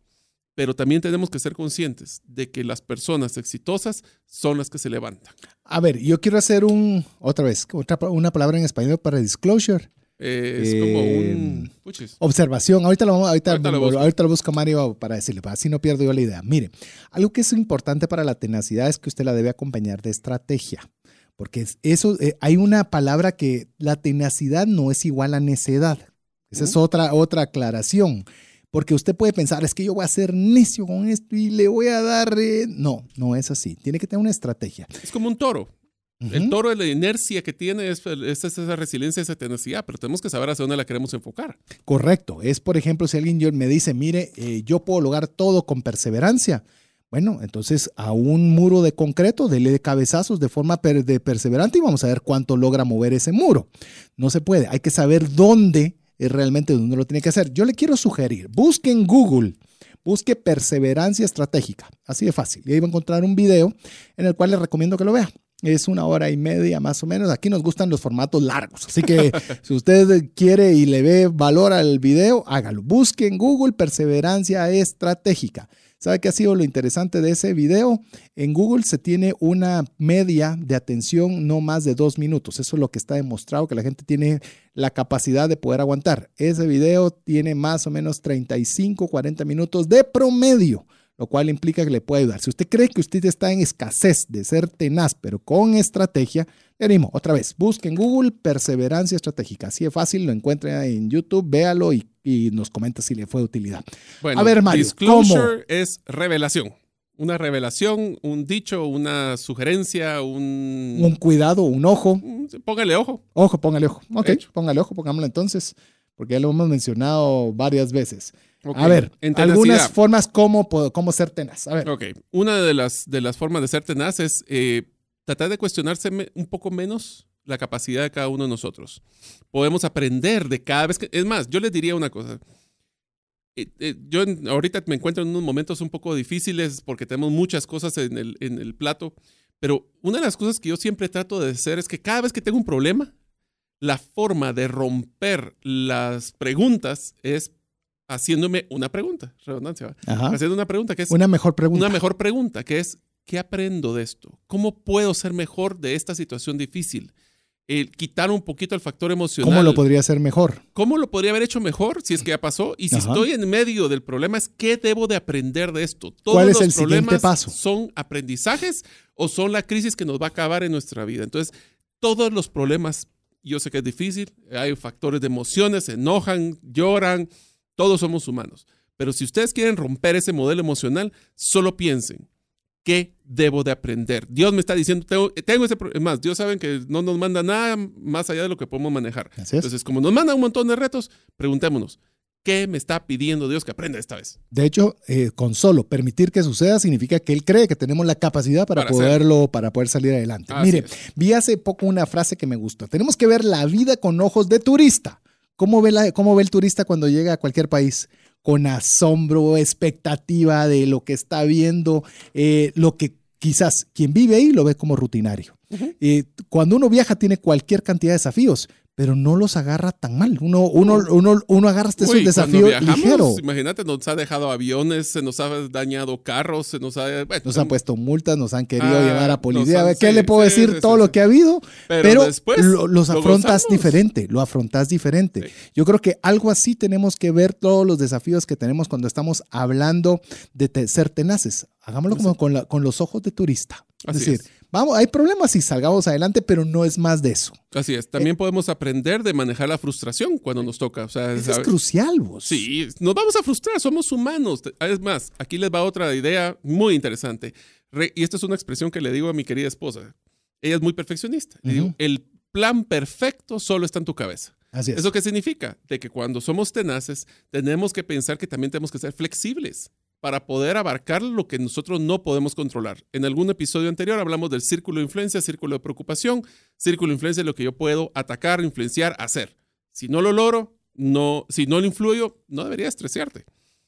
Pero también tenemos que ser conscientes de que las personas exitosas son las que se levantan. A ver, yo quiero hacer un, otra vez, una palabra en español para disclosure. Es como un... Eh, observación. Ahorita lo, ahorita, ahorita, lo busco Mario para decirle, así no pierdo yo la idea. Mire, algo que es importante para la tenacidad es que usted la debe acompañar de estrategia. Porque eso, eh, hay una palabra que la tenacidad no es igual a necedad. Esa es otra, otra aclaración. Porque usted puede pensar, es que yo voy a ser necio con esto y le voy a dar... Eh, no, no es así. Tiene que tener una estrategia. Es como un toro. El toro, la inercia que tiene es, esa resiliencia, esa tenacidad, pero tenemos que saber hacia dónde la queremos enfocar. Correcto. Es, por ejemplo, si alguien me dice, mire, eh, yo puedo lograr todo con perseverancia. Bueno, entonces a un muro de concreto, dele cabezazos de forma de perseverante y vamos a ver cuánto logra mover ese muro. No se puede. Hay que saber dónde es realmente donde lo tiene que hacer. Yo le quiero sugerir, busque en Google busque perseverancia estratégica. Así de fácil. Y ahí va a encontrar un video en el cual le recomiendo que lo vea. Es una hora y media más o menos. Aquí nos gustan los formatos largos. Así que <laughs> si usted quiere y le ve valor al video, hágalo. Busque en Google perseverancia estratégica. ¿Sabe qué ha sido lo interesante de ese video? En Google se tiene una media de atención no más de dos minutos. Eso es lo que está demostrado, que la gente tiene la capacidad de poder aguantar. Ese video tiene más o menos 35, 40 minutos de promedio lo cual implica que le puede ayudar. Si usted cree que usted está en escasez de ser tenaz, pero con estrategia, le animo, otra vez, busque en Google perseverancia estratégica. Así de fácil, lo encuentra en YouTube, véalo y, nos comenta si le fue de utilidad. Bueno, a ver, Mario, disclosure es revelación. Una revelación, un dicho, una sugerencia, un... Un cuidado, un ojo. Mm, póngale ojo. Ojo, póngale ojo. Ok, póngale ojo, pongámoslo entonces, porque ya lo hemos mencionado varias veces. A ver, algunas formas como, cómo ser tenaz. A ver. Ok, una de las, de las formas de ser tenaz es eh, tratar de cuestionarse un poco menos la capacidad de cada uno de nosotros. Podemos aprender de cada vez que... Es más, yo les diría una cosa. Eh, eh, yo ahorita me encuentro en unos momentos un poco difíciles porque tenemos muchas cosas en el, en el plato, pero una de las cosas que yo siempre trato de hacer es que cada vez que tengo un problema, la forma de romper las preguntas es haciéndome una pregunta, redundancia, haciendo una pregunta que es... Una mejor pregunta. Una mejor pregunta, que es, ¿qué aprendo de esto? ¿Cómo puedo ser mejor de esta situación difícil? El quitar un poquito el factor emocional. ¿Cómo lo podría hacer mejor? ¿Cómo lo podría haber hecho mejor si es que ya pasó? Y si estoy en medio del problema, es qué debo de aprender de esto. Todos ¿Cuál es el siguiente paso? ¿Son aprendizajes o son la crisis que nos va a acabar en nuestra vida? Entonces, todos los problemas yo sé que es difícil, hay factores de emociones, se enojan, lloran, todos somos humanos. Pero si ustedes quieren romper ese modelo emocional, solo piensen, ¿qué debo de aprender? Dios me está diciendo, tengo, ese problema. Más, Dios sabe que no nos manda nada más allá de lo que podemos manejar. Entonces, como nos manda un montón de retos, preguntémonos, ¿qué me está pidiendo Dios que aprenda esta vez? De hecho, eh, con solo permitir que suceda significa que Él cree que tenemos la capacidad para, poderlo, para poder salir adelante. Mire, vi hace poco una frase que me gustó. Tenemos que ver la vida con ojos de turista. ¿Cómo ve, la, cómo ve el turista cuando llega a cualquier país? con asombro, expectativa de lo que está viendo, eh, lo que quizás quien vive ahí lo ve como rutinario. Eh, cuando uno viaja tiene cualquier cantidad de desafíos, pero no los agarra tan mal. Uno, uno, uno, uno agarra este desafío ligero. Imagínate, nos ha dejado aviones, se nos ha dañado carros, se nos ha... nos han puesto multas, nos han querido ah, llevar a policía. ¿Qué le puedo decir? Todo lo que ha habido, pero, después los afrontas diferente, lo afrontas diferente. Yo creo que algo así tenemos que ver todos los desafíos que tenemos cuando estamos hablando de ser tenaces. Hagámoslo como con, con los ojos de turista. es decir, vamos, hay problemas y salgamos adelante, pero no es más de eso. Así es. También eh, podemos aprender de manejar la frustración cuando nos toca. O sea, eso es crucial, vos. Sí, nos vamos a frustrar, somos humanos. Es más, aquí les va otra idea muy interesante. y esta es una expresión que le digo a mi querida esposa. Ella es muy perfeccionista. Le digo, el plan perfecto solo está en tu cabeza. Así es. ¿Eso qué significa? De que cuando somos tenaces, tenemos que pensar que también tenemos que ser flexibles para poder abarcar lo que nosotros no podemos controlar. En algún episodio anterior hablamos del círculo de influencia, círculo de preocupación, círculo de influencia es lo que yo puedo atacar, influenciar, hacer. Si no lo logro, no, si no lo influyo, no debería estresarte.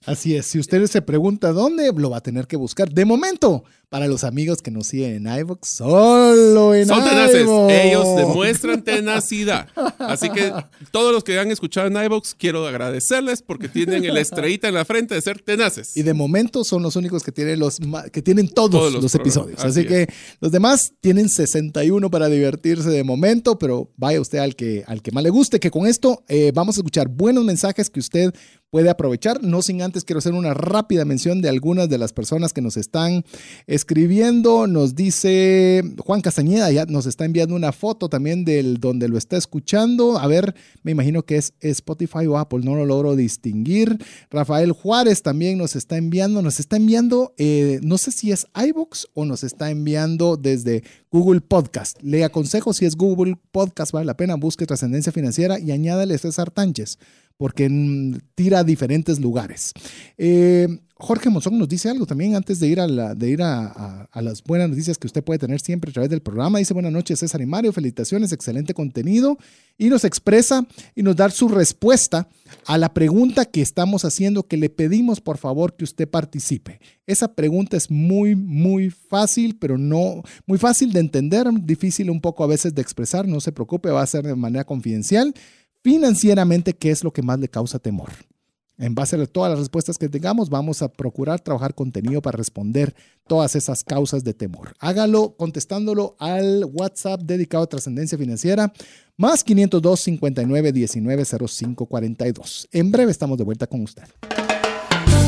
Así es, si usted se pregunta dónde, lo va a tener que buscar. De momento, para los amigos que nos siguen en iVoox, solo en Son tenaces, ellos demuestran tenacidad. Así que todos los que han escuchado en iVoox, quiero agradecerles porque tienen el estrellita en la frente de ser tenaces. Y de momento son los únicos que tienen, los, que tienen todos, los, episodios. Así, que los demás tienen 61 para divertirse de momento, pero vaya usted al que, al que más le guste, que con esto eh, vamos a escuchar buenos mensajes que usted puede aprovechar. No sin antes quiero hacer una rápida mención de algunas de las personas que nos están escribiendo. Nos dice Juan Castañeda, ya nos está enviando una foto también del donde lo está escuchando. A ver, me imagino que es Spotify o Apple, no lo logro distinguir. Rafael Juárez también nos está enviando, nos está enviando, eh, no sé si es iBox o nos está enviando desde Google Podcast. Le aconsejo si es Google Podcast, vale la pena, busque trascendencia financiera y añádale César Tánchez porque tira a diferentes lugares. Eh, Jorge Monzón nos dice algo también antes de ir, a, de ir a, las buenas noticias que usted puede tener siempre a través del programa. Dice buenas noches César y Mario, felicitaciones, excelente contenido. Y nos expresa y nos da su respuesta a la pregunta que estamos haciendo, que le pedimos por favor que usted participe. Esa pregunta es muy, muy fácil, pero no muy fácil de entender, difícil un poco a veces de expresar. No se preocupe, va a ser de manera confidencial financieramente, ¿qué es lo que más le causa temor? En base a todas las respuestas que tengamos, vamos a procurar trabajar contenido para responder todas esas causas de temor. Hágalo contestándolo al WhatsApp dedicado a trascendencia financiera, más 502 59 19 05 42. En breve estamos de vuelta con usted.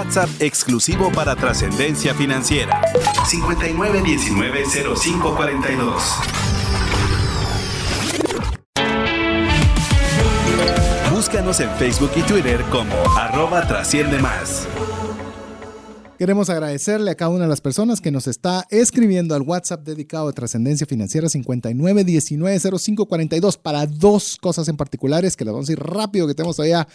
WhatsApp exclusivo para trascendencia financiera. 59190542. Búscanos en Facebook y Twitter como arroba trasciende más. Queremos agradecerle a cada una de las personas que nos está escribiendo al WhatsApp dedicado a Trascendencia Financiera 59190542 para dos cosas en particulares que las vamos a ir rápido que tenemos todavía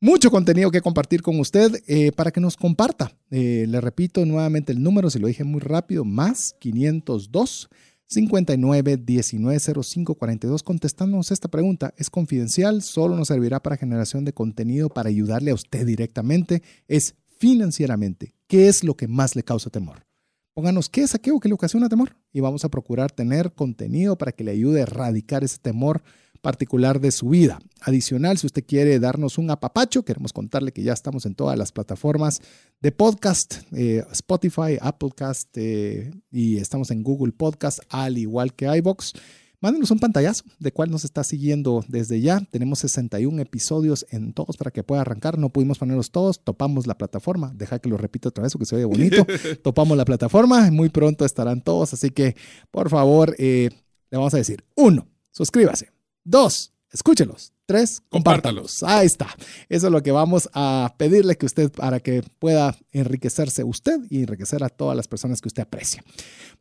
mucho contenido que compartir con usted eh, para que nos comparta. Eh, le repito nuevamente el número, si lo dije muy rápido, más 502 59 19 05 42 contestándonos esta pregunta. Es confidencial, solo nos servirá para generación de contenido para ayudarle a usted directamente. Es financieramente. ¿Qué es lo que más le causa temor? Pónganos qué es aquello que le ocasiona temor y vamos a procurar tener contenido para que le ayude a erradicar ese temor particular de su vida. Adicional, si usted quiere darnos un apapacho, queremos contarle que ya estamos en todas las plataformas de podcast, eh, Spotify, Applecast eh, y estamos en Google Podcast, al igual que iBox. Mándenos un pantallazo de cuál nos está siguiendo desde ya. Tenemos 61 episodios en todos para que pueda arrancar. No pudimos ponerlos todos. Topamos la plataforma. Deja que lo repita otra vez porque se oye bonito. <laughs> Topamos la plataforma. Muy pronto estarán todos. Así que, por favor, eh, le vamos a decir, uno, suscríbase. Dos, escúchelos. Tres, compártalos. Ahí está. Eso es lo que vamos a pedirle que usted para que pueda enriquecerse usted y enriquecer a todas las personas que usted aprecia.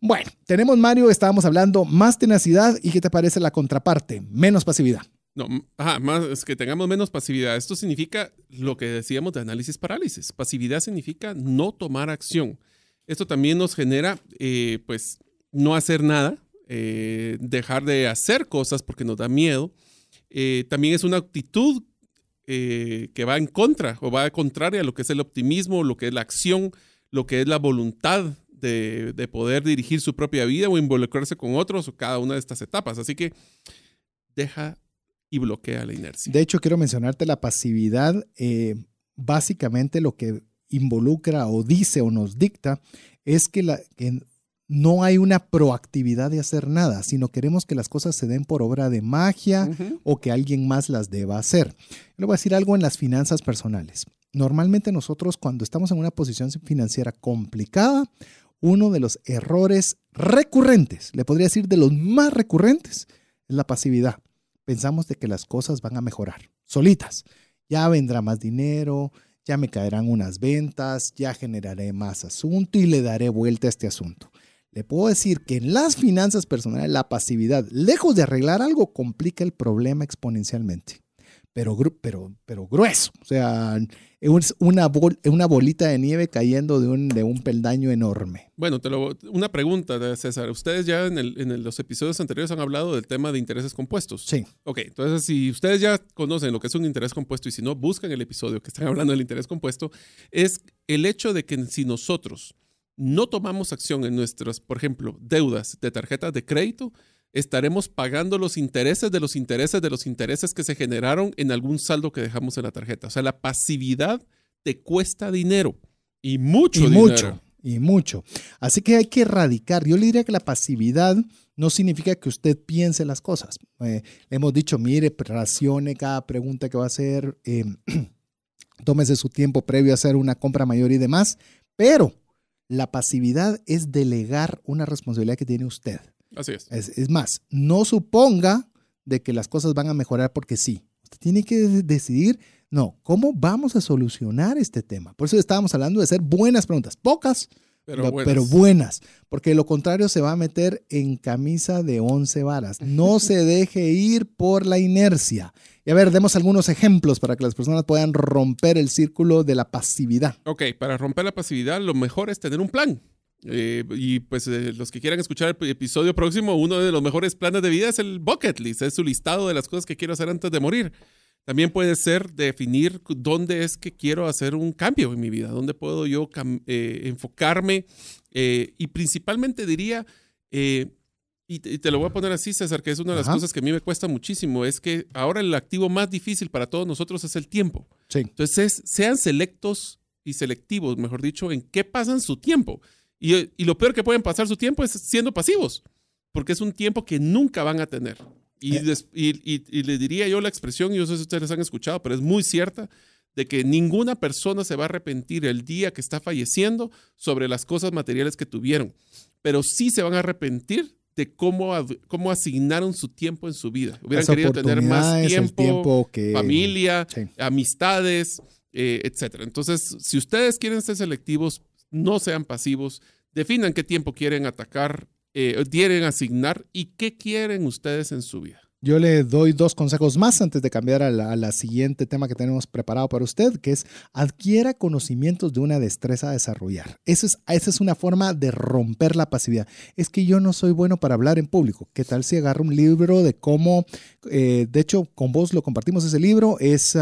Bueno, tenemos Mario, estábamos hablando más tenacidad y ¿qué te parece la contraparte? Menos pasividad. No, ajá, más es que tengamos menos pasividad. Esto significa lo que decíamos de análisis parálisis. Pasividad significa no tomar acción. Esto también nos genera, eh, pues, no hacer nada, eh, dejar de hacer cosas porque nos da miedo. Eh, también es una actitud eh, que va en contra o va contraria a lo que es el optimismo, lo que es la acción, lo que es la voluntad de, de, poder dirigir su propia vida o involucrarse con otros o cada una de estas etapas. Así que deja y bloquea la inercia. De hecho, quiero mencionarte la pasividad. básicamente lo que involucra o dice o nos dicta es que, la, que no hay una proactividad de hacer nada, sino queremos que las cosas se den por obra de magia o que alguien más las deba hacer. Le voy a decir algo en las finanzas personales. Normalmente nosotros cuando estamos en una posición financiera complicada, uno de los errores recurrentes, le podría decir de los más recurrentes, es la pasividad. Pensamos de que las cosas van a mejorar solitas. Ya vendrá más dinero, ya me caerán unas ventas, ya generaré más asunto y le daré vuelta a este asunto. Le puedo decir que en las finanzas personales la pasividad, lejos de arreglar algo, complica el problema exponencialmente. Pero, pero, pero grueso. O sea, es una, una bolita de nieve cayendo de un, de un peldaño enorme. Bueno, te lo, una pregunta, César. Ustedes ya en, el, en los episodios anteriores han hablado del tema de intereses compuestos. Sí. Ok, entonces si ustedes ya conocen lo que es un interés compuesto y si no, buscan el episodio que están <laughs> hablando del interés compuesto, es el hecho de que si nosotros no tomamos acción en nuestras, por ejemplo, deudas de tarjetas de crédito, estaremos pagando los intereses de los intereses de los intereses que se generaron en algún saldo que dejamos en la tarjeta. O sea, la pasividad te cuesta dinero y mucho y dinero. Mucho, y mucho. Así que hay que erradicar. Yo le diría que la pasividad no significa que usted piense las cosas. Eh, le hemos dicho, mire, racione cada pregunta que va a hacer, eh, <clears throat> tómese su tiempo previo a hacer una compra mayor y demás, pero la pasividad es delegar una responsabilidad que tiene usted. Así es. Es, más, no suponga de que las cosas van a mejorar porque sí. Usted tiene que decidir, no, ¿cómo vamos a solucionar este tema? Por eso estábamos hablando de hacer buenas preguntas, pocas, pero buenas. pero buenas. porque lo contrario se va a meter en camisa de once varas. No <laughs> se deje ir por la inercia. Y a ver, demos algunos ejemplos para que las personas puedan romper el círculo de la pasividad. Ok, para romper la pasividad lo mejor es tener un plan. Eh, y pues eh, los que quieran escuchar el episodio próximo, uno de los mejores planes de vida es el bucket list, es su listado de las cosas que quiero hacer antes de morir. También puede ser definir dónde es que quiero hacer un cambio en mi vida, dónde puedo yo eh, enfocarme eh, y principalmente diría, eh, y, te, lo voy a poner así, César, que es una de las cosas que a mí me cuesta muchísimo, es que ahora el activo más difícil para todos nosotros es el tiempo. Entonces, sean selectos y selectivos, mejor dicho, en qué pasan su tiempo. Y, y lo peor que pueden pasar su tiempo es siendo pasivos, porque es un tiempo que nunca van a tener. Eh. Y, le diría yo la expresión, y yo sé si ustedes han escuchado, pero es muy cierta, de que ninguna persona se va a arrepentir el día que está falleciendo sobre las cosas materiales que tuvieron, pero sí se van a arrepentir de cómo, cómo asignaron su tiempo en su vida. Hubieran querido tener más tiempo, familia, amistades, eh, etc. Entonces, si ustedes quieren ser selectivos, no sean pasivos, definan qué tiempo quieren atacar eh, quieren asignar y qué quieren ustedes en su vida. Yo le doy dos consejos más antes de cambiar a la, siguiente tema que tenemos preparado para usted, que es adquiera conocimientos de una destreza a desarrollar. Esa es, esa es una forma de romper la pasividad. Es que yo no soy bueno para hablar en público. ¿Qué tal si agarro un libro de cómo, eh, de hecho, con vos lo compartimos ese libro, es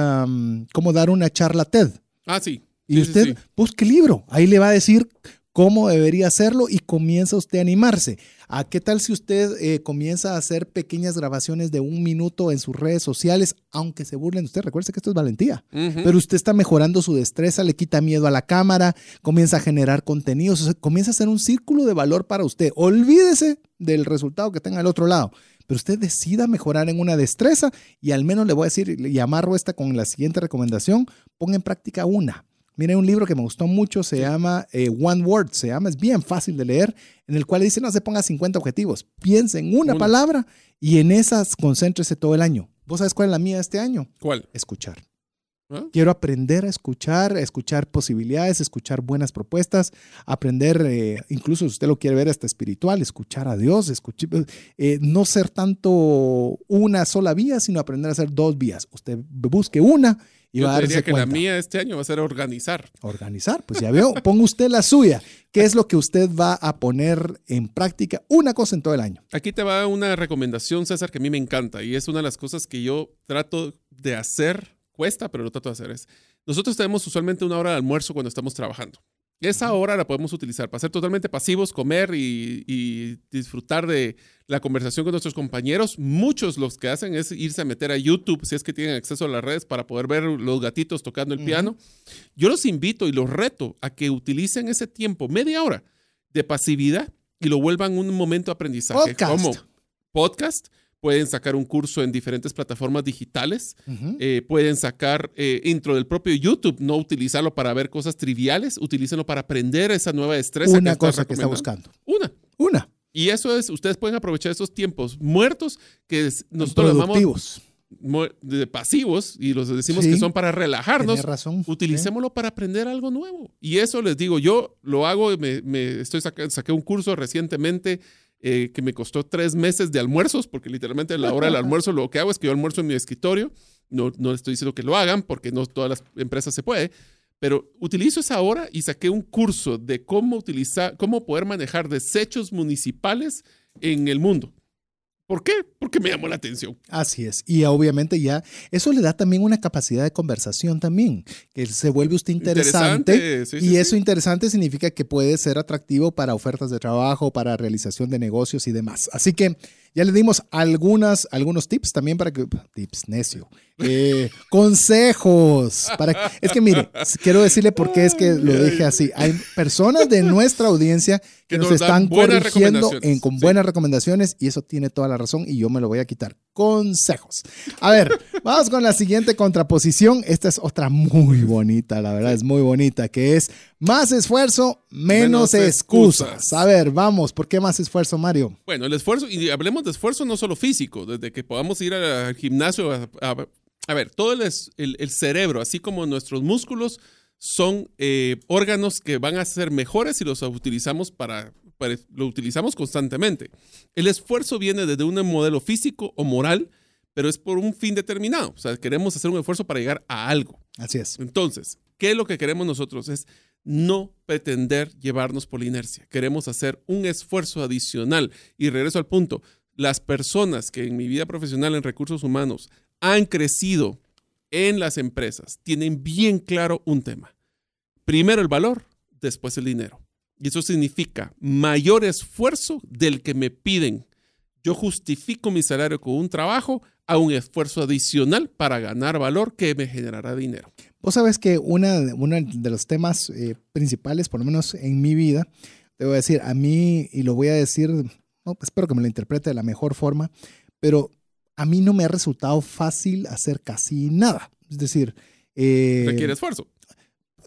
cómo dar una charla TED? Ah, sí. Y usted busque el libro. Ahí le va a decir cómo debería hacerlo y comienza usted a animarse. ¿A qué tal si usted eh, comienza a hacer pequeñas grabaciones de un minuto en sus redes sociales, aunque se burlen de usted? Recuerde que esto es valentía, pero usted está mejorando su destreza, le quita miedo a la cámara, comienza a generar contenidos, comienza a hacer un círculo de valor para usted. Olvídese del resultado que tenga al otro lado pero usted decida mejorar en una destreza y al menos le voy a decir, y amarro esta con la siguiente recomendación, ponga en práctica una. Mire, un libro que me gustó mucho se llama eh, One Word, se llama, es bien fácil de leer, en el cual dice no se ponga 50 objetivos, piense en una, palabra y en esas concéntrese todo el año. ¿Vos sabes cuál es la mía este año? ¿Cuál? Escuchar. ¿Ah? Quiero aprender a escuchar, a escuchar posibilidades, escuchar buenas propuestas, aprender, eh, incluso si usted lo quiere ver hasta espiritual, escuchar a Dios, escuchar, eh, no ser tanto una sola vía, sino aprender a hacer dos vías. Usted busque una Yo diría que la mía este año va a ser organizar. Organizar, pues ya veo, ponga usted la suya. ¿Qué es lo que usted va a poner en práctica? Una cosa en todo el año. Aquí te va una recomendación, César, que a mí me encanta y es una de las cosas que yo trato de hacer, cuesta, pero lo trato de hacer. Es, nosotros tenemos usualmente una hora de almuerzo cuando estamos trabajando. Esa hora la podemos utilizar para ser totalmente pasivos, comer y, disfrutar de la conversación con nuestros compañeros. Muchos los que hacen es irse a meter a YouTube si es que tienen acceso a las redes para poder ver los gatitos tocando el piano. Yo los invito y los reto a que utilicen ese tiempo, media hora de pasividad y lo vuelvan un momento de aprendizaje. Como podcast pueden sacar un curso en diferentes plataformas digitales, eh, pueden sacar eh, intro del propio YouTube, no utilizarlo para ver cosas triviales, utilícenlo para aprender esa nueva destreza. Una cosa que está buscando. Una. Una. Y eso es, ustedes pueden aprovechar esos tiempos muertos que nosotros llamamos de pasivos y los decimos que son para relajarnos. Razón. Utilicémoslo para aprender algo nuevo. Y eso les digo, yo lo hago, me, me estoy saqué un curso recientemente eh, que me costó tres meses de almuerzos, porque literalmente a la hora del almuerzo lo que hago es que yo almuerzo en mi escritorio. No, no estoy diciendo que lo hagan, porque no todas las empresas se puede, pero utilizo esa hora y saqué un curso de cómo utilizar, cómo poder manejar desechos municipales en el mundo. ¿Por qué? Porque me llamó la atención. Así es. Y obviamente ya eso le da también una capacidad de conversación también, que se vuelve usted interesante. y eso interesante significa que puede ser atractivo para ofertas de trabajo, para realización de negocios y demás. Así que ya le dimos algunas, algunos tips también para que... Tips, necio. Eh, consejos. Para, es que mire, quiero decirle por qué es que lo dije así. Hay personas de nuestra audiencia que, nos, están corrigiendo en, con buenas recomendaciones y eso tiene toda la razón y yo me lo voy a quitar. Consejos. A ver, vamos con la siguiente contraposición. Esta es otra muy bonita, la verdad es muy bonita, que es más esfuerzo, menos, excusas. A ver, vamos, ¿por qué más esfuerzo, Mario? Bueno, el esfuerzo, y hablemos de esfuerzo no solo físico, desde que podamos ir al gimnasio a, ver, todo el, el, cerebro, así como nuestros músculos, son eh, órganos que van a ser mejores si los utilizamos para, lo utilizamos constantemente. El esfuerzo viene desde un modelo físico o moral, pero es por un fin determinado. O sea, queremos hacer un esfuerzo para llegar a algo. Así es. Entonces, ¿qué es lo que queremos nosotros? Es no pretender llevarnos por la inercia. Queremos hacer un esfuerzo adicional. Y regreso al punto, las personas que en mi vida profesional en recursos humanos han crecido en las empresas tienen bien claro un tema. Primero el valor, después el dinero. Y eso significa mayor esfuerzo del que me piden. Yo justifico mi salario con un trabajo a un esfuerzo adicional para ganar valor que me generará dinero. Vos sabes que una, uno de los temas eh, principales, por lo menos en mi vida, te voy a decir, a mí, y lo voy a decir, espero que me lo interprete de la mejor forma, pero a mí no me ha resultado fácil hacer casi nada. Es decir... Eh, Requiere esfuerzo.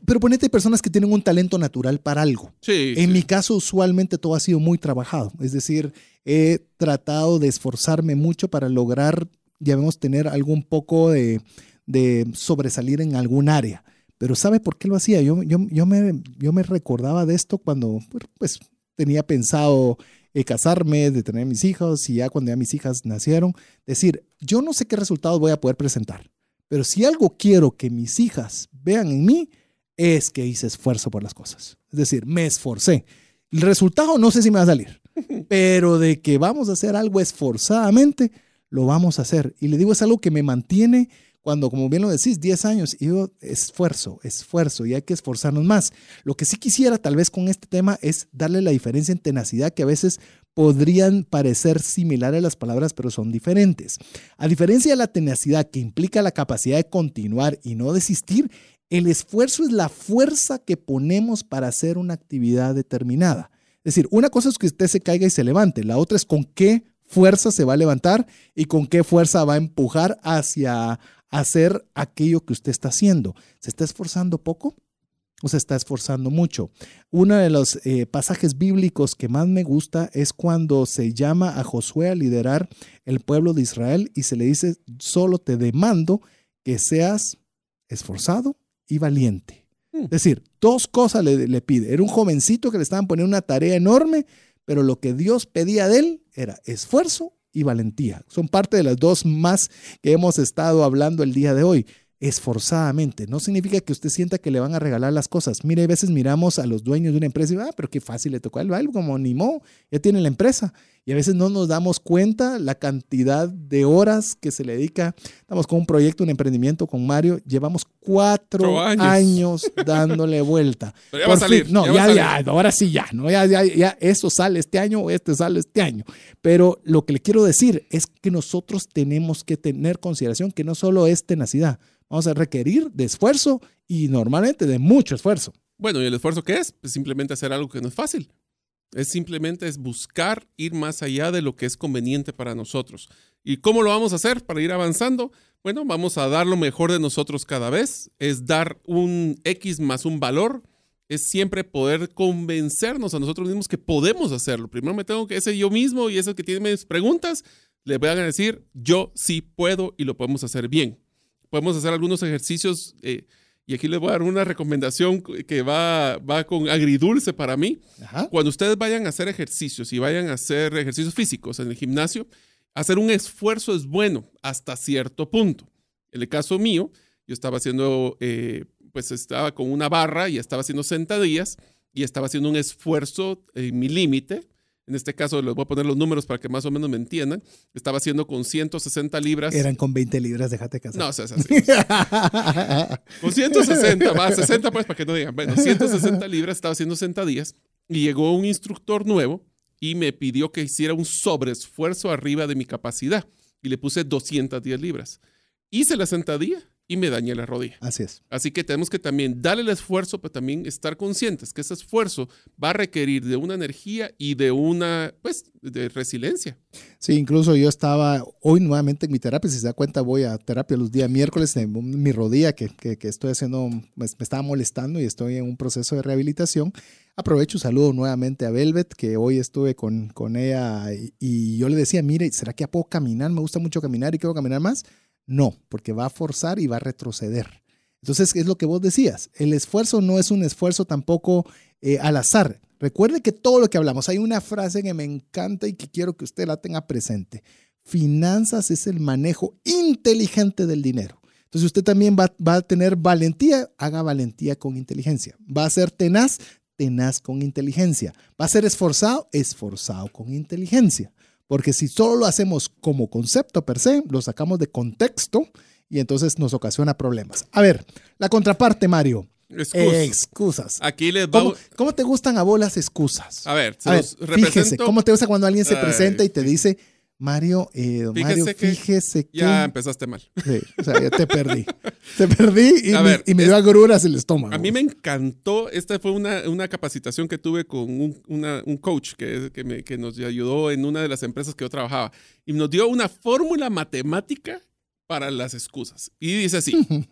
Pero ponete personas que tienen un talento natural para algo. Sí, en mi caso, usualmente todo ha sido muy trabajado. Es decir, he tratado de esforzarme mucho para lograr, ya vemos, tener algún poco de, de sobresalir en algún área. Pero ¿sabe por qué lo hacía? Yo, yo, yo, me, yo me recordaba de esto cuando pues, tenía pensado eh, casarme, de tener mis hijos y ya cuando ya mis hijas nacieron, decir, yo no sé qué resultados voy a poder presentar, pero si algo quiero que mis hijas vean en mí, es que hice esfuerzo por las cosas. Es decir, me esforcé. El resultado no sé si me va a salir, <laughs> pero de que vamos a hacer algo esforzadamente, lo vamos a hacer. Y le digo, es algo que me mantiene cuando, como bien lo decís, 10 años, y yo esfuerzo, esfuerzo, y hay que esforzarnos más. Lo que sí quisiera tal vez con este tema es darle la diferencia en tenacidad, que a veces podrían parecer similares las palabras, pero son diferentes. A diferencia de la tenacidad que implica la capacidad de continuar y no desistir, el esfuerzo es la fuerza que ponemos para hacer una actividad determinada. Es decir, una cosa es que usted se caiga y se levante, la otra es con qué fuerza se va a levantar y con qué fuerza va a empujar hacia hacer aquello que usted está haciendo. ¿Se está esforzando poco? o se está esforzando mucho. Uno de los eh, pasajes bíblicos que más me gusta es cuando se llama a Josué a liderar el pueblo de Israel y se le dice, solo te demando que seas esforzado y valiente. Hmm. Es decir, dos cosas le, le, pide. Era un jovencito que le estaban poniendo una tarea enorme, pero lo que Dios pedía de él era esfuerzo y valentía. Son parte de las dos más que hemos estado hablando el día de hoy. Esforzadamente. No significa que usted sienta que le van a regalar las cosas. Mire, a veces miramos a los dueños de una empresa y ah, pero qué fácil le tocó a él, como ni ya tiene la empresa. Y a veces no nos damos cuenta la cantidad de horas que se le dedica. Estamos con un proyecto, un emprendimiento con Mario. Llevamos cuatro años. dándole vuelta. <laughs> Pero ya va a salir. no, ya, ya, ahora sí ya, ¿no? Ya, ya, ya, eso sale este año o este sale este año. Pero lo que le quiero decir es que nosotros tenemos que tener consideración que no solo es tenacidad, vamos a requerir de esfuerzo y normalmente de mucho esfuerzo. Bueno, ¿y el esfuerzo qué es? Pues simplemente hacer algo que no es fácil. Es simplemente es buscar ir más allá de lo que es conveniente para nosotros. ¿Y cómo lo vamos a hacer para ir avanzando? Bueno, vamos a dar lo mejor de nosotros cada vez. Es dar un X más un valor. Es siempre poder convencernos a nosotros mismos que podemos hacerlo. Primero me tengo que, ese yo mismo y ese que tiene mis preguntas, le voy a decir, yo sí puedo y lo podemos hacer bien. Podemos hacer algunos ejercicios. Eh, y aquí les voy a dar una recomendación que va, va con agridulce para mí. Cuando ustedes vayan a hacer ejercicios y vayan a hacer ejercicios físicos en el gimnasio, hacer un esfuerzo es bueno hasta cierto punto. En el caso mío, yo estaba haciendo, eh, pues estaba con una barra y estaba haciendo sentadillas y estaba haciendo un esfuerzo en mi límite en este caso les voy a poner los números para que más o menos me entiendan, estaba haciendo con 160 libras. Eran con 20 libras, déjate casar. No, o sea, así. <laughs> con 160, más 60 pues para que no digan. Bueno, 160 libras estaba haciendo sentadillas y llegó un instructor nuevo y me pidió que hiciera un sobreesfuerzo arriba de mi capacidad y le puse 210 libras. Hice la sentadilla y me dañé la rodilla. Así es. Así que tenemos que también darle el esfuerzo, pero también estar conscientes que ese esfuerzo va a requerir de una energía y de una, pues, de resiliencia. Sí, incluso yo estaba hoy nuevamente en mi terapia, si se da cuenta, voy a terapia los días miércoles, en mi rodilla que, que, estoy haciendo, me, estaba molestando y estoy en un proceso de rehabilitación. Aprovecho, saludo nuevamente a Velvet, que hoy estuve con, con ella y, y yo le decía, mire, ¿será que ya puedo caminar? Me gusta mucho caminar y quiero caminar más no, porque va a forzar y va a retroceder. Entonces, es lo que vos decías. El esfuerzo no es un esfuerzo tampoco eh, al azar. Recuerde que todo lo que hablamos, hay una frase que me encanta y que quiero que usted la tenga presente. Finanzas es el manejo inteligente del dinero. Entonces usted también va, va, a tener valentía, haga valentía con inteligencia. Va a ser tenaz, tenaz con inteligencia. Va a ser esforzado, esforzado con inteligencia. Porque si solo lo hacemos como concepto per se, lo sacamos de contexto y entonces nos ocasiona problemas. A ver, la contraparte, Mario. Excusas. Excusas. Aquí les va. ¿Cómo, cómo te gustan a vos las excusas? A ver, A ver, fíjese. ¿cómo te gusta cuando alguien se presenta y te dice, Mario, eh, don Fíjese Mario, que fíjese que... Ya empezaste mal. Sí, o sea, ya te perdí. Te perdí y, <laughs> A me, ver, y me es- dio agruras el estómago. A mí me encantó, esta fue una, una capacitación que tuve con un, una- un coach que, que, me- que nos ayudó en una de las empresas que yo trabajaba y nos dio una fórmula matemática para las excusas. Y dice así, <laughs>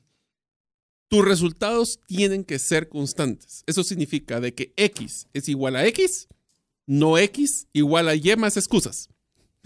tus resultados tienen que ser constantes. Eso significa de que X es igual a X, no X igual a Y más excusas.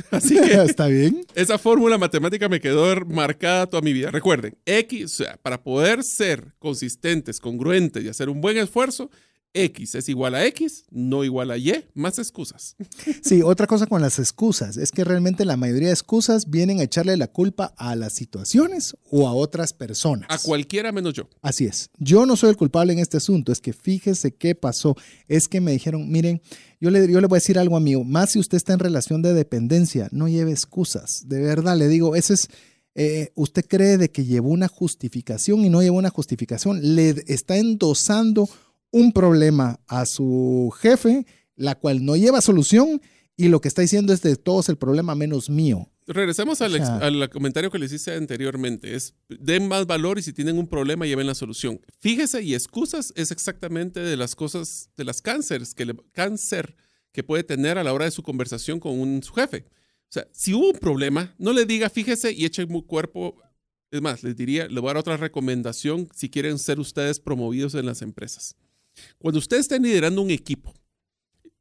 <laughs> Así que <laughs> ¿Está bien? esa fórmula matemática me quedó marcada toda mi vida. Recuerden, X, o sea, para poder ser consistentes, congruentes y hacer un buen esfuerzo, X es igual a X, no igual a Y, más excusas. <laughs> Sí, otra cosa con las excusas es que realmente la mayoría de excusas vienen a echarle la culpa a las situaciones o a otras personas. A cualquiera menos yo. Así es. Yo no soy el culpable en este asunto. Es que fíjese qué pasó. Es que me dijeron, miren, yo le, yo le voy a decir algo amigo. Más si usted está en relación de dependencia, no lleve excusas. De verdad, le digo, ese es... eh, usted cree de que llevó una justificación y no llevó una justificación. Le está endosando un problema a su jefe, la cual no lleva solución y lo que está diciendo es de todos el problema menos mío. Regresemos al, ex- al comentario que les hice anteriormente. Es den más valor y si tienen un problema lleven la solución. Fíjese y excusas es exactamente de las cosas, de las cánceres que le- cáncer que puede tener a la hora de su conversación con un, su jefe. O sea, si hubo un problema, no le diga fíjese y echen mu cuerpo. Es más, les diría, le voy a dar otra recomendación si quieren ser ustedes promovidos en las empresas. Cuando ustedes estén liderando un equipo,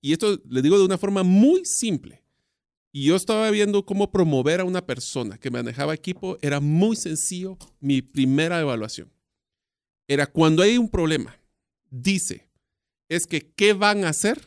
y esto le digo de una forma muy simple, y yo estaba viendo cómo promover a una persona que manejaba equipo. Era muy sencillo. Mi primera evaluación era cuando hay un problema, dice, es que ¿qué van a hacer?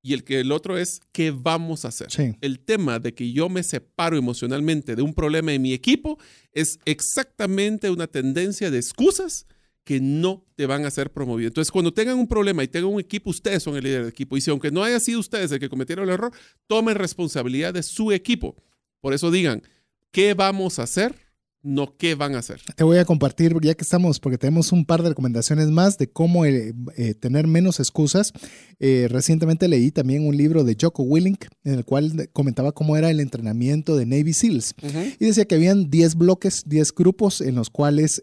Y el que el otro es ¿qué vamos a hacer? Sí. El tema de que yo me separo emocionalmente de un problema en mi equipo es exactamente una tendencia de excusas que no te van a ser promovido. Entonces, cuando tengan un problema y tengan un equipo, ustedes son el líder del equipo. Y si aunque no haya sido ustedes el que cometieron el error, tomen responsabilidad de su equipo. Por eso digan, ¿qué vamos a hacer? No, ¿qué van a hacer? Te voy a compartir, ya que estamos, porque tenemos un par de recomendaciones más de cómo eh, eh, tener menos excusas. Eh, recientemente leí también un libro de Jocko Willink, en el cual comentaba cómo era el entrenamiento de Navy SEALs. Y decía que habían 10 bloques, 10 grupos en los cuales,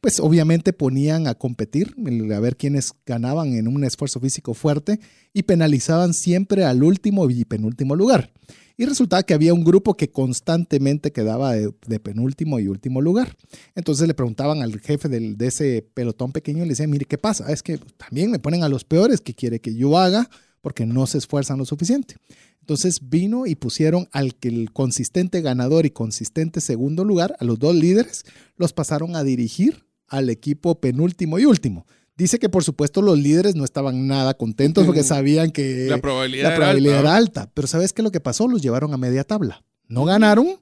pues obviamente ponían a competir, a ver quiénes ganaban en un esfuerzo físico fuerte y penalizaban siempre al último y penúltimo lugar. Y resultaba que había un grupo que constantemente quedaba de, penúltimo y último lugar. Entonces le preguntaban al jefe del- de ese pelotón pequeño y le decían, mire, ¿qué pasa? Es que también me ponen a los peores que quiere que yo haga porque no se esfuerzan lo suficiente. Entonces vino y pusieron al que el consistente ganador y consistente segundo lugar, a los dos líderes, los pasaron a dirigir al equipo penúltimo y último. Dice que por supuesto los líderes no estaban nada contentos porque sabían que La probabilidad, la era alta, era alta. Pero ¿sabes qué lo que pasó? Los llevaron a media tabla. No ganaron,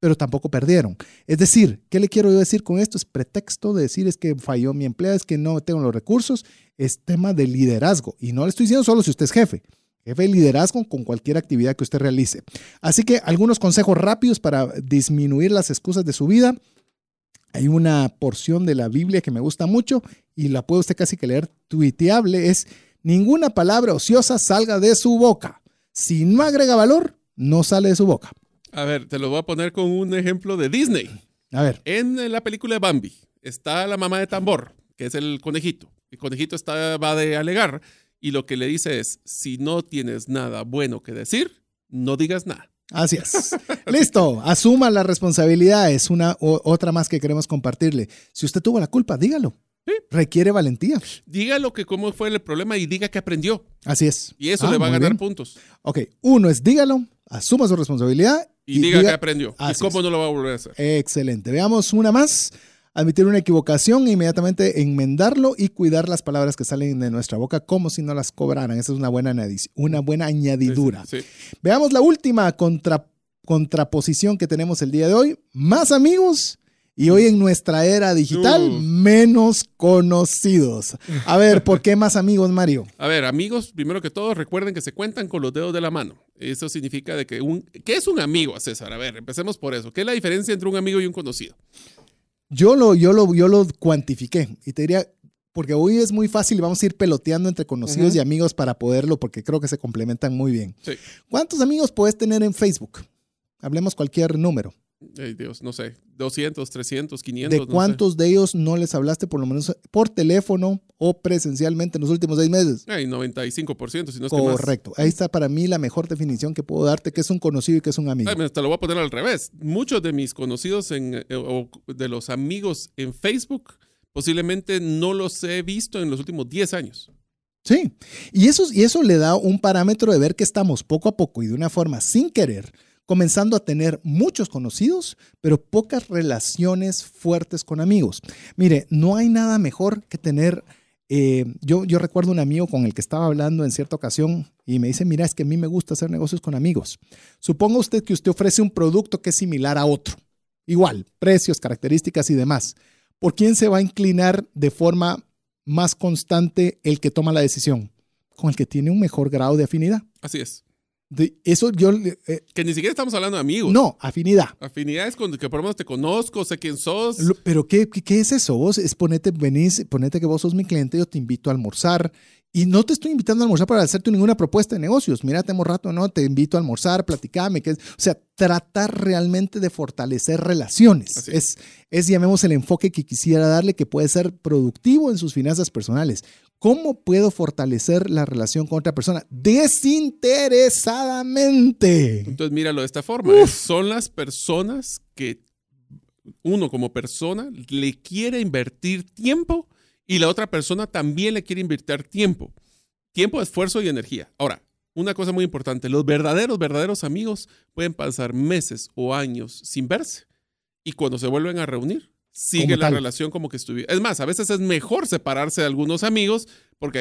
pero tampoco perdieron. Es decir, ¿qué le quiero yo decir con esto? Es pretexto de decir es que falló mi empleado, es que no tengo los recursos. Es tema de liderazgo. Y no le estoy diciendo solo si usted es jefe. Jefe de liderazgo con cualquier actividad que usted realice. Así que algunos consejos rápidos para disminuir las excusas de su vida. Hay una porción de la Biblia que me gusta mucho y la puede usted casi que leer tuiteable. Es ninguna palabra ociosa salga de su boca. Si no agrega valor, no sale de su boca. A ver, te lo voy a poner con un ejemplo de Disney. A ver, En la película de Bambi está la mamá de Tambor, que es el conejito. El conejito está, va de alegar y lo que le dice es, si no tienes nada bueno que decir, no digas nada. Así es. <laughs> Listo, asuma la responsabilidad. Es una o- otra más que queremos compartirle. Si usted tuvo la culpa, dígalo. Sí. Requiere valentía. Diga lo que cómo fue el problema y diga que aprendió. Así es. Y eso Ah, le va a ganar bien. puntos. Ok, uno es dígalo, asuma su responsabilidad Y, diga, que aprendió. Y cómo es. no lo va a volver a hacer. Excelente. Veamos una más. Admitir una equivocación e inmediatamente enmendarlo y cuidar las palabras que salen de nuestra boca como si no las cobraran. Esa es una buena, una buena añadidura. Sí, sí. Veamos la última contra- contraposición que tenemos el día de hoy. Más amigos Y hoy en nuestra era digital, Uh. menos conocidos. A ver, ¿por qué más amigos, Mario? <laughs> A ver, amigos, primero que todo, recuerden que se cuentan con los dedos de la mano. Eso significa de que un... ¿Qué es un amigo, César? A ver, empecemos por eso. ¿Qué es la diferencia entre un amigo y un conocido? Yo lo, yo lo, yo lo cuantifiqué y te diría, porque hoy es muy fácil, vamos a ir peloteando entre conocidos y amigos para poderlo, porque creo que se complementan muy bien. Sí. ¿Cuántos amigos puedes tener en Facebook? Hablemos cualquier número. Ay, Dios, no sé. 200, 300, 500. ¿De no cuántos de ellos no les hablaste por lo menos por teléfono o presencialmente en los últimos seis meses? Ay, 95%, si no es que más. Correcto. Ahí está para mí la mejor definición que puedo darte, que es un conocido y que es un amigo. Ay, te lo voy a poner al revés. Muchos de mis conocidos en, eh, o de los amigos en Facebook posiblemente no los he visto en los últimos 10 años. Sí, y eso, y eso le da un parámetro de ver que estamos poco a poco y de una forma sin querer comenzando a tener muchos conocidos, pero pocas relaciones fuertes con amigos. Mire, no hay nada mejor que tener, eh, yo, yo recuerdo un amigo con el que estaba hablando en cierta ocasión y me dice, mira, es que a mí me gusta hacer negocios con amigos. Suponga usted que usted ofrece un producto que es similar a otro, igual, precios, características y demás. ¿Por quién se va a inclinar de forma más constante el que toma la decisión? Con el que tiene un mejor grado de afinidad. Así es. De eso yo, eh, Que ni siquiera estamos hablando de amigos. no, afinidad. Afinidades con que por lo menos te conozco, sé quién sos. Lo- Pero ¿qué, qué, qué es eso? Vos es ponete, venís, ponete que vos sos mi cliente, yo te invito a almorzar. Y no te estoy invitando a almorzar para hacerte ninguna propuesta de negocios. Mira, tenemos rato, no, te invito a almorzar, platicame. Que o sea, tratar realmente de fortalecer relaciones. Así Es, es, llamemos, el enfoque que quisiera darle que puede ser productivo en sus finanzas personales. ¿Cómo puedo fortalecer la relación con otra persona? Desinteresadamente. Entonces míralo de esta forma. es- Son las personas que uno como persona le quiere invertir tiempo y la otra persona también le quiere invertir tiempo. Tiempo, esfuerzo y energía. Ahora, una cosa muy importante, los verdaderos, verdaderos amigos pueden pasar meses o años sin verse y cuando se vuelven a reunir, sigue Como la tal. relación como que estuviera. Es más, a veces es mejor separarse de algunos amigos porque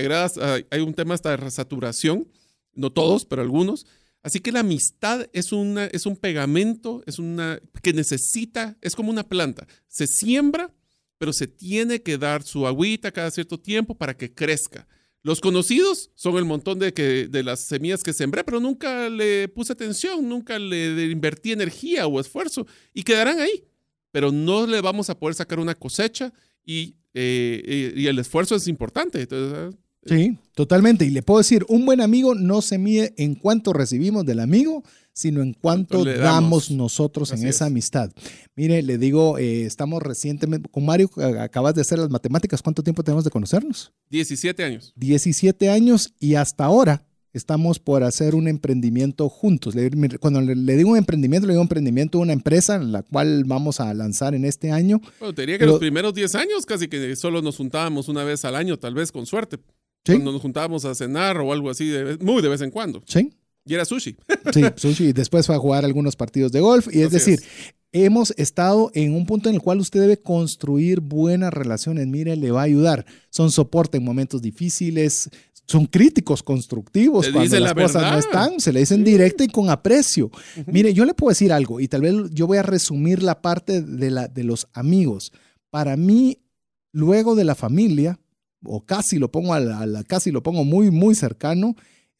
hay un tema hasta de saturación, no todos, pero algunos. Así que la amistad es, una, es un pegamento, es una que necesita, es como una planta. Se siembra, pero se tiene que dar su agüita cada cierto tiempo para que crezca. Los conocidos son el montón de, que, de las semillas que sembré, pero nunca le puse atención, nunca le invertí energía o esfuerzo y quedarán ahí. Pero no le vamos a poder sacar una cosecha y, eh, y- el esfuerzo es importante. Entonces, Sí, totalmente. Y le puedo decir, un buen amigo no se mide en cuánto recibimos del amigo, sino en cuánto damos damos. nosotros en esa es. amistad. Mire, le digo, eh, estamos recientemente, con Mario eh, acabas de hacer las matemáticas, ¿cuánto tiempo tenemos de conocernos? 17 años. 17 años y hasta ahora estamos por hacer un emprendimiento juntos. Cuando le, digo un emprendimiento, le digo emprendimiento de una empresa en la cual vamos a lanzar en este año. Bueno, te diría que Pero- los primeros 10 años casi que solo nos juntábamos una vez al año, tal vez con suerte. Sí, Cuando nos juntábamos a cenar o algo así, de muy de vez en cuando. sí, Y era sushi. <laughs> sí, sushi. Y después fue a jugar algunos partidos de golf. Y es Así decir, es. hemos estado en un punto en el cual usted debe construir buenas relaciones. Mire, le va a ayudar. Son soporte en momentos difíciles, son críticos constructivos cuando las la cosas no están, se le dicen directa y con aprecio. Mire, yo le puedo decir algo y tal vez yo voy a resumir la parte de, la, de los amigos. Para mí, luego de la familia, o casi lo pongo a la, a la- casi lo pongo muy, muy cercano,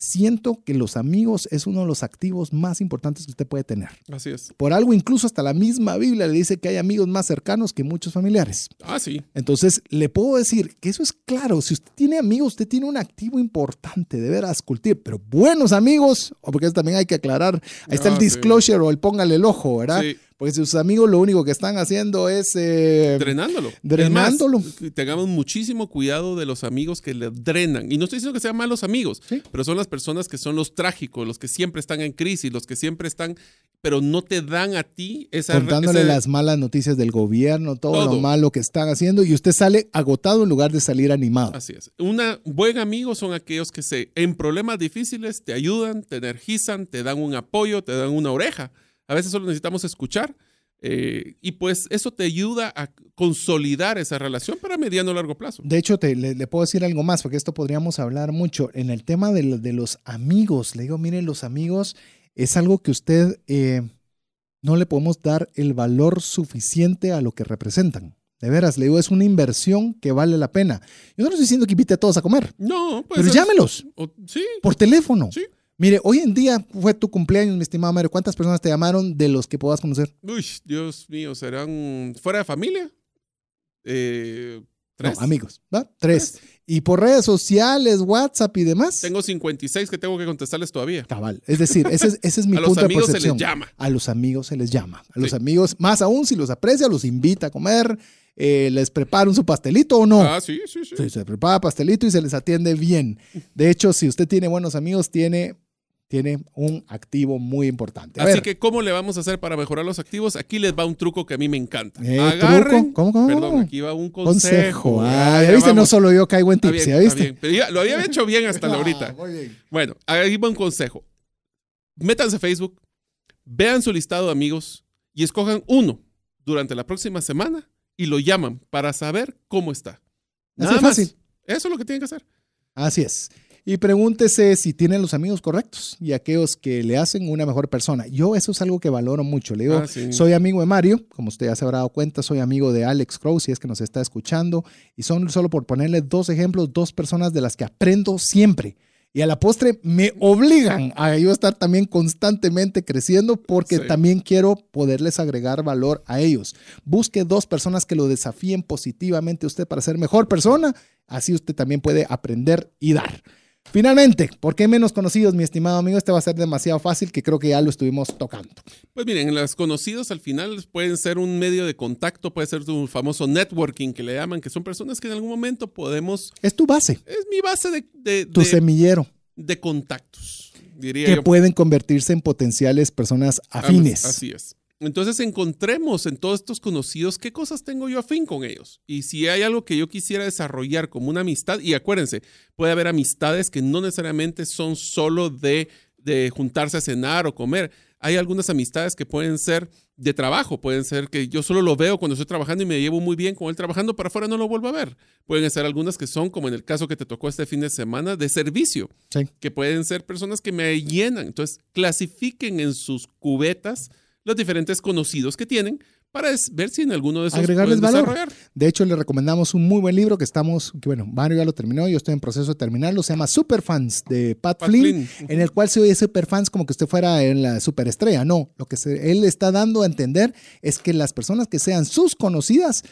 siento que los amigos es uno de los activos más importantes que usted puede tener. Así es. Por algo, incluso hasta la misma Biblia le dice que hay amigos más cercanos que muchos familiares. Ah, sí. Entonces, le puedo decir que eso es claro. Si usted tiene amigos, usted tiene un activo importante, de veras, cultivar. Pero buenos amigos, o porque eso también hay que aclarar. Ahí está Ah, el sí. disclosure o el póngale el ojo, ¿verdad? Sí. Porque si sus amigos lo único que están haciendo es... eh, Drenándolo. drenándolo. Tengamos muchísimo cuidado de los amigos que le drenan. Y no estoy diciendo que sean malos amigos, Sí. pero son las personas que son los trágicos, los que siempre están en crisis, los que siempre están, pero no te dan a ti esa... contándole ese- las malas noticias del gobierno, todo, lo malo que están haciendo, y usted sale agotado en lugar de salir animado. Así es. Un buen amigo son aquellos que se, en problemas difíciles te ayudan, te energizan, te dan un apoyo, te dan una oreja. A veces solo necesitamos escuchar. eh, y pues eso te ayuda a consolidar esa relación para mediano o largo plazo. De hecho, te, le, le puedo decir algo más, porque esto podríamos hablar mucho. En el tema de, lo- de los amigos, le digo, miren, los amigos es algo que usted eh, no le podemos dar el valor suficiente a lo que representan. De veras, le digo, es una inversión que vale la pena. Yo no estoy diciendo que invite a todos a comer, No, pues. pero es- llámelos o- sí, por teléfono. sí. Mire, hoy en día fue tu cumpleaños, mi estimado Mario. ¿Cuántas personas te llamaron de los que puedas conocer? Uy, Dios mío, serán fuera de familia. Eh, tres. No, amigos, ¿va? Tres. Y por redes sociales, WhatsApp y demás. Tengo 56 que tengo que contestarles todavía. Cabal. Es decir, ese es, ese es mi <laughs> A los punto de amigos se percepción. les llama. A los amigos se les llama. A los Sí. amigos, más aún si los aprecia, los invita a comer, eh, les preparan su pastelito o no. Ah, sí, sí, sí. Sí, se prepara pastelito y se les atiende bien. De hecho, si usted tiene buenos amigos, tiene, tiene un activo muy importante. A Así ver, que, ¿cómo le vamos a hacer para mejorar los activos? Aquí les va un truco que a mí me encanta. Eh, Agarren. ¿truco? ¿Cómo, cómo? Perdón, aquí va un consejo. consejo. Ah, ya viste, no vamos. solo yo caigo en Está tips, bien, ¿ya está viste? bien. Pero ya lo había hecho bien hasta <laughs> la ahorita. Ah, muy bien. Bueno, ahí va un consejo. Métanse a Facebook, vean su listado de amigos y escojan uno durante la próxima semana y lo llaman para saber cómo está. Así Nada es más. fácil. Eso es lo que tienen que hacer. Así es. Y pregúntese si tienen los amigos correctos y aquellos que le hacen una mejor persona. Yo eso es algo que valoro mucho. Le digo, Ah, sí. soy amigo de Mario, como usted ya se habrá dado cuenta, soy amigo de Alex Crow, si es que nos está escuchando. Y son solo por ponerle dos ejemplos, dos personas de las que aprendo siempre. Y a la postre me obligan a yo estar también constantemente creciendo porque Sí. también quiero poderles agregar valor a ellos. Busque dos personas que lo desafíen positivamente a usted para ser mejor persona. Así usted también puede aprender y dar. Finalmente, ¿por qué menos conocidos, mi estimado amigo? Este va a ser demasiado fácil que creo que ya lo estuvimos tocando. Pues miren, los conocidos al final pueden ser un medio de contacto, puede ser un famoso networking que le llaman, que son personas que en algún momento podemos... Es tu base, Es mi base de, de, tu de- semillero, de contactos, diría que yo. pueden convertirse en potenciales personas afines. Así es. Entonces encontremos en todos estos conocidos qué cosas tengo yo afín con ellos. Y si hay algo que yo quisiera desarrollar como una amistad, y acuérdense, puede haber amistades que no necesariamente son solo de, de juntarse a cenar o comer. Hay algunas amistades que pueden ser de trabajo, pueden ser que yo solo lo veo cuando estoy trabajando y me llevo muy bien con él trabajando, para afuera no lo vuelvo a ver. Pueden ser algunas que son, como en el caso que te tocó este fin de semana, de servicio Sí. que pueden ser personas que me llenan. Entonces, clasifiquen en sus cubetas los diferentes conocidos que tienen para ver si en alguno de esos Agregarles valor. desarrollar. De hecho, le recomendamos un muy buen libro que estamos, que bueno, Mario ya lo terminó, yo estoy en proceso de terminarlo, se llama Superfans de Pat, Pat Flynn, Flynn. en el cual se oye Superfans como que usted fuera en la superestrella. No, lo que se- él está dando a entender es que las personas que sean sus conocidas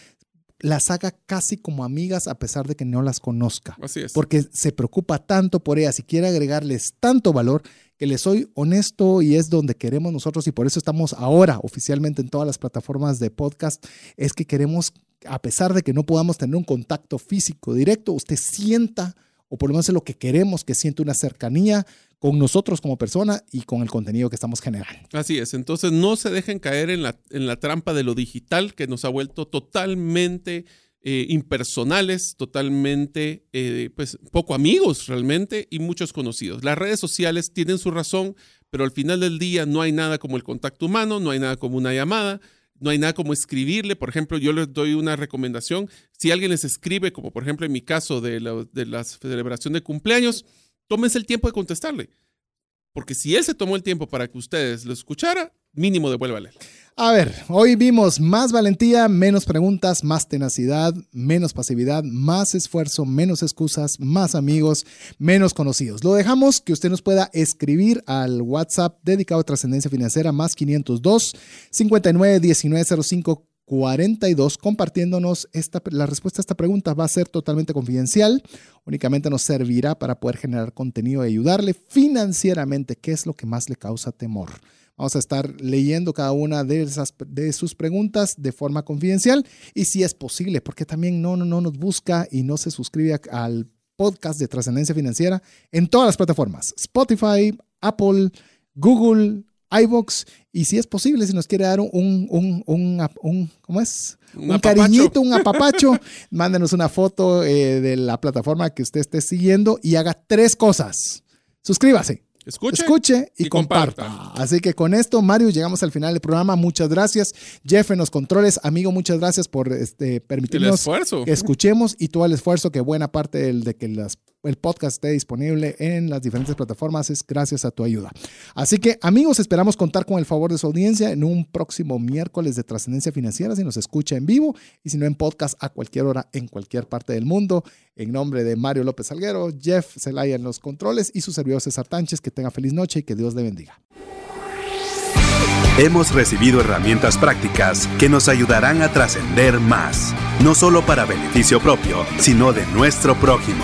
las haga casi como amigas a pesar de que no las conozca. Así es. Porque se preocupa tanto por ellas y quiere agregarles tanto valor que les soy honesto y es donde queremos nosotros y por eso estamos ahora oficialmente en todas las plataformas de podcast, es que queremos, a pesar de que no podamos tener un contacto físico directo, usted sienta, o por lo menos es lo que queremos, que siente una cercanía con nosotros como persona y con el contenido que estamos generando. Así es. Entonces, no se dejen caer en la, en la trampa de lo digital que nos ha vuelto totalmente eh, impersonales, totalmente, eh, pues, poco amigos realmente y muchos conocidos. Las redes sociales tienen su razón, pero al final del día no hay nada como el contacto humano, no hay nada como una llamada. No hay nada como escribirle. Por ejemplo, yo les doy una recomendación. Si alguien les escribe, como por ejemplo en mi caso de la, celebración de cumpleaños, tómense el tiempo de contestarle. Porque si él se tomó el tiempo para que ustedes lo escuchara, mínimo devuélvale. A ver, hoy vimos más valentía, menos preguntas, más tenacidad, menos pasividad, más esfuerzo, menos excusas, más amigos, menos conocidos. Lo dejamos que usted nos pueda escribir al WhatsApp dedicado a trascendencia financiera más 502 59 19 05 42 compartiéndonos esta, la respuesta a esta pregunta va a ser totalmente confidencial, únicamente nos servirá para poder generar contenido y ayudarle financieramente, qué es lo que más le causa temor. Vamos a estar leyendo cada una de, esas, de sus preguntas de forma confidencial. Y si es posible, porque también no, no, no nos busca y no se suscribe a- al podcast de Trascendencia Financiera en todas las plataformas, Spotify, Apple, Google, iVoox. Y si es posible, si nos quiere dar un, un, un, un- ¿cómo es? Un cariñito, un apapacho, <laughs> mándenos una foto eh, de la plataforma que usted esté siguiendo y haga tres cosas. Suscríbase, Escuche. escuche y, y comparta. comparta. Así que con esto, Mario, llegamos al final del programa. Muchas gracias. Jeff en los controles, amigo, muchas gracias por este, El permitirnos esfuerzo. que escuchemos y todo el esfuerzo que buena parte del- de que las el podcast esté disponible en las diferentes plataformas es gracias a tu ayuda. Así que amigos, esperamos contar con el favor de su audiencia en un próximo miércoles de trascendencia financiera si nos escucha en vivo y si no en podcast a cualquier hora en cualquier parte del mundo. En nombre de Mario López Salguero, Jeff Zelaya en los controles y su servidor César que tenga feliz noche y que Dios le bendiga. Hemos recibido herramientas prácticas que nos ayudarán a trascender más, no solo para beneficio propio, sino de nuestro prójimo.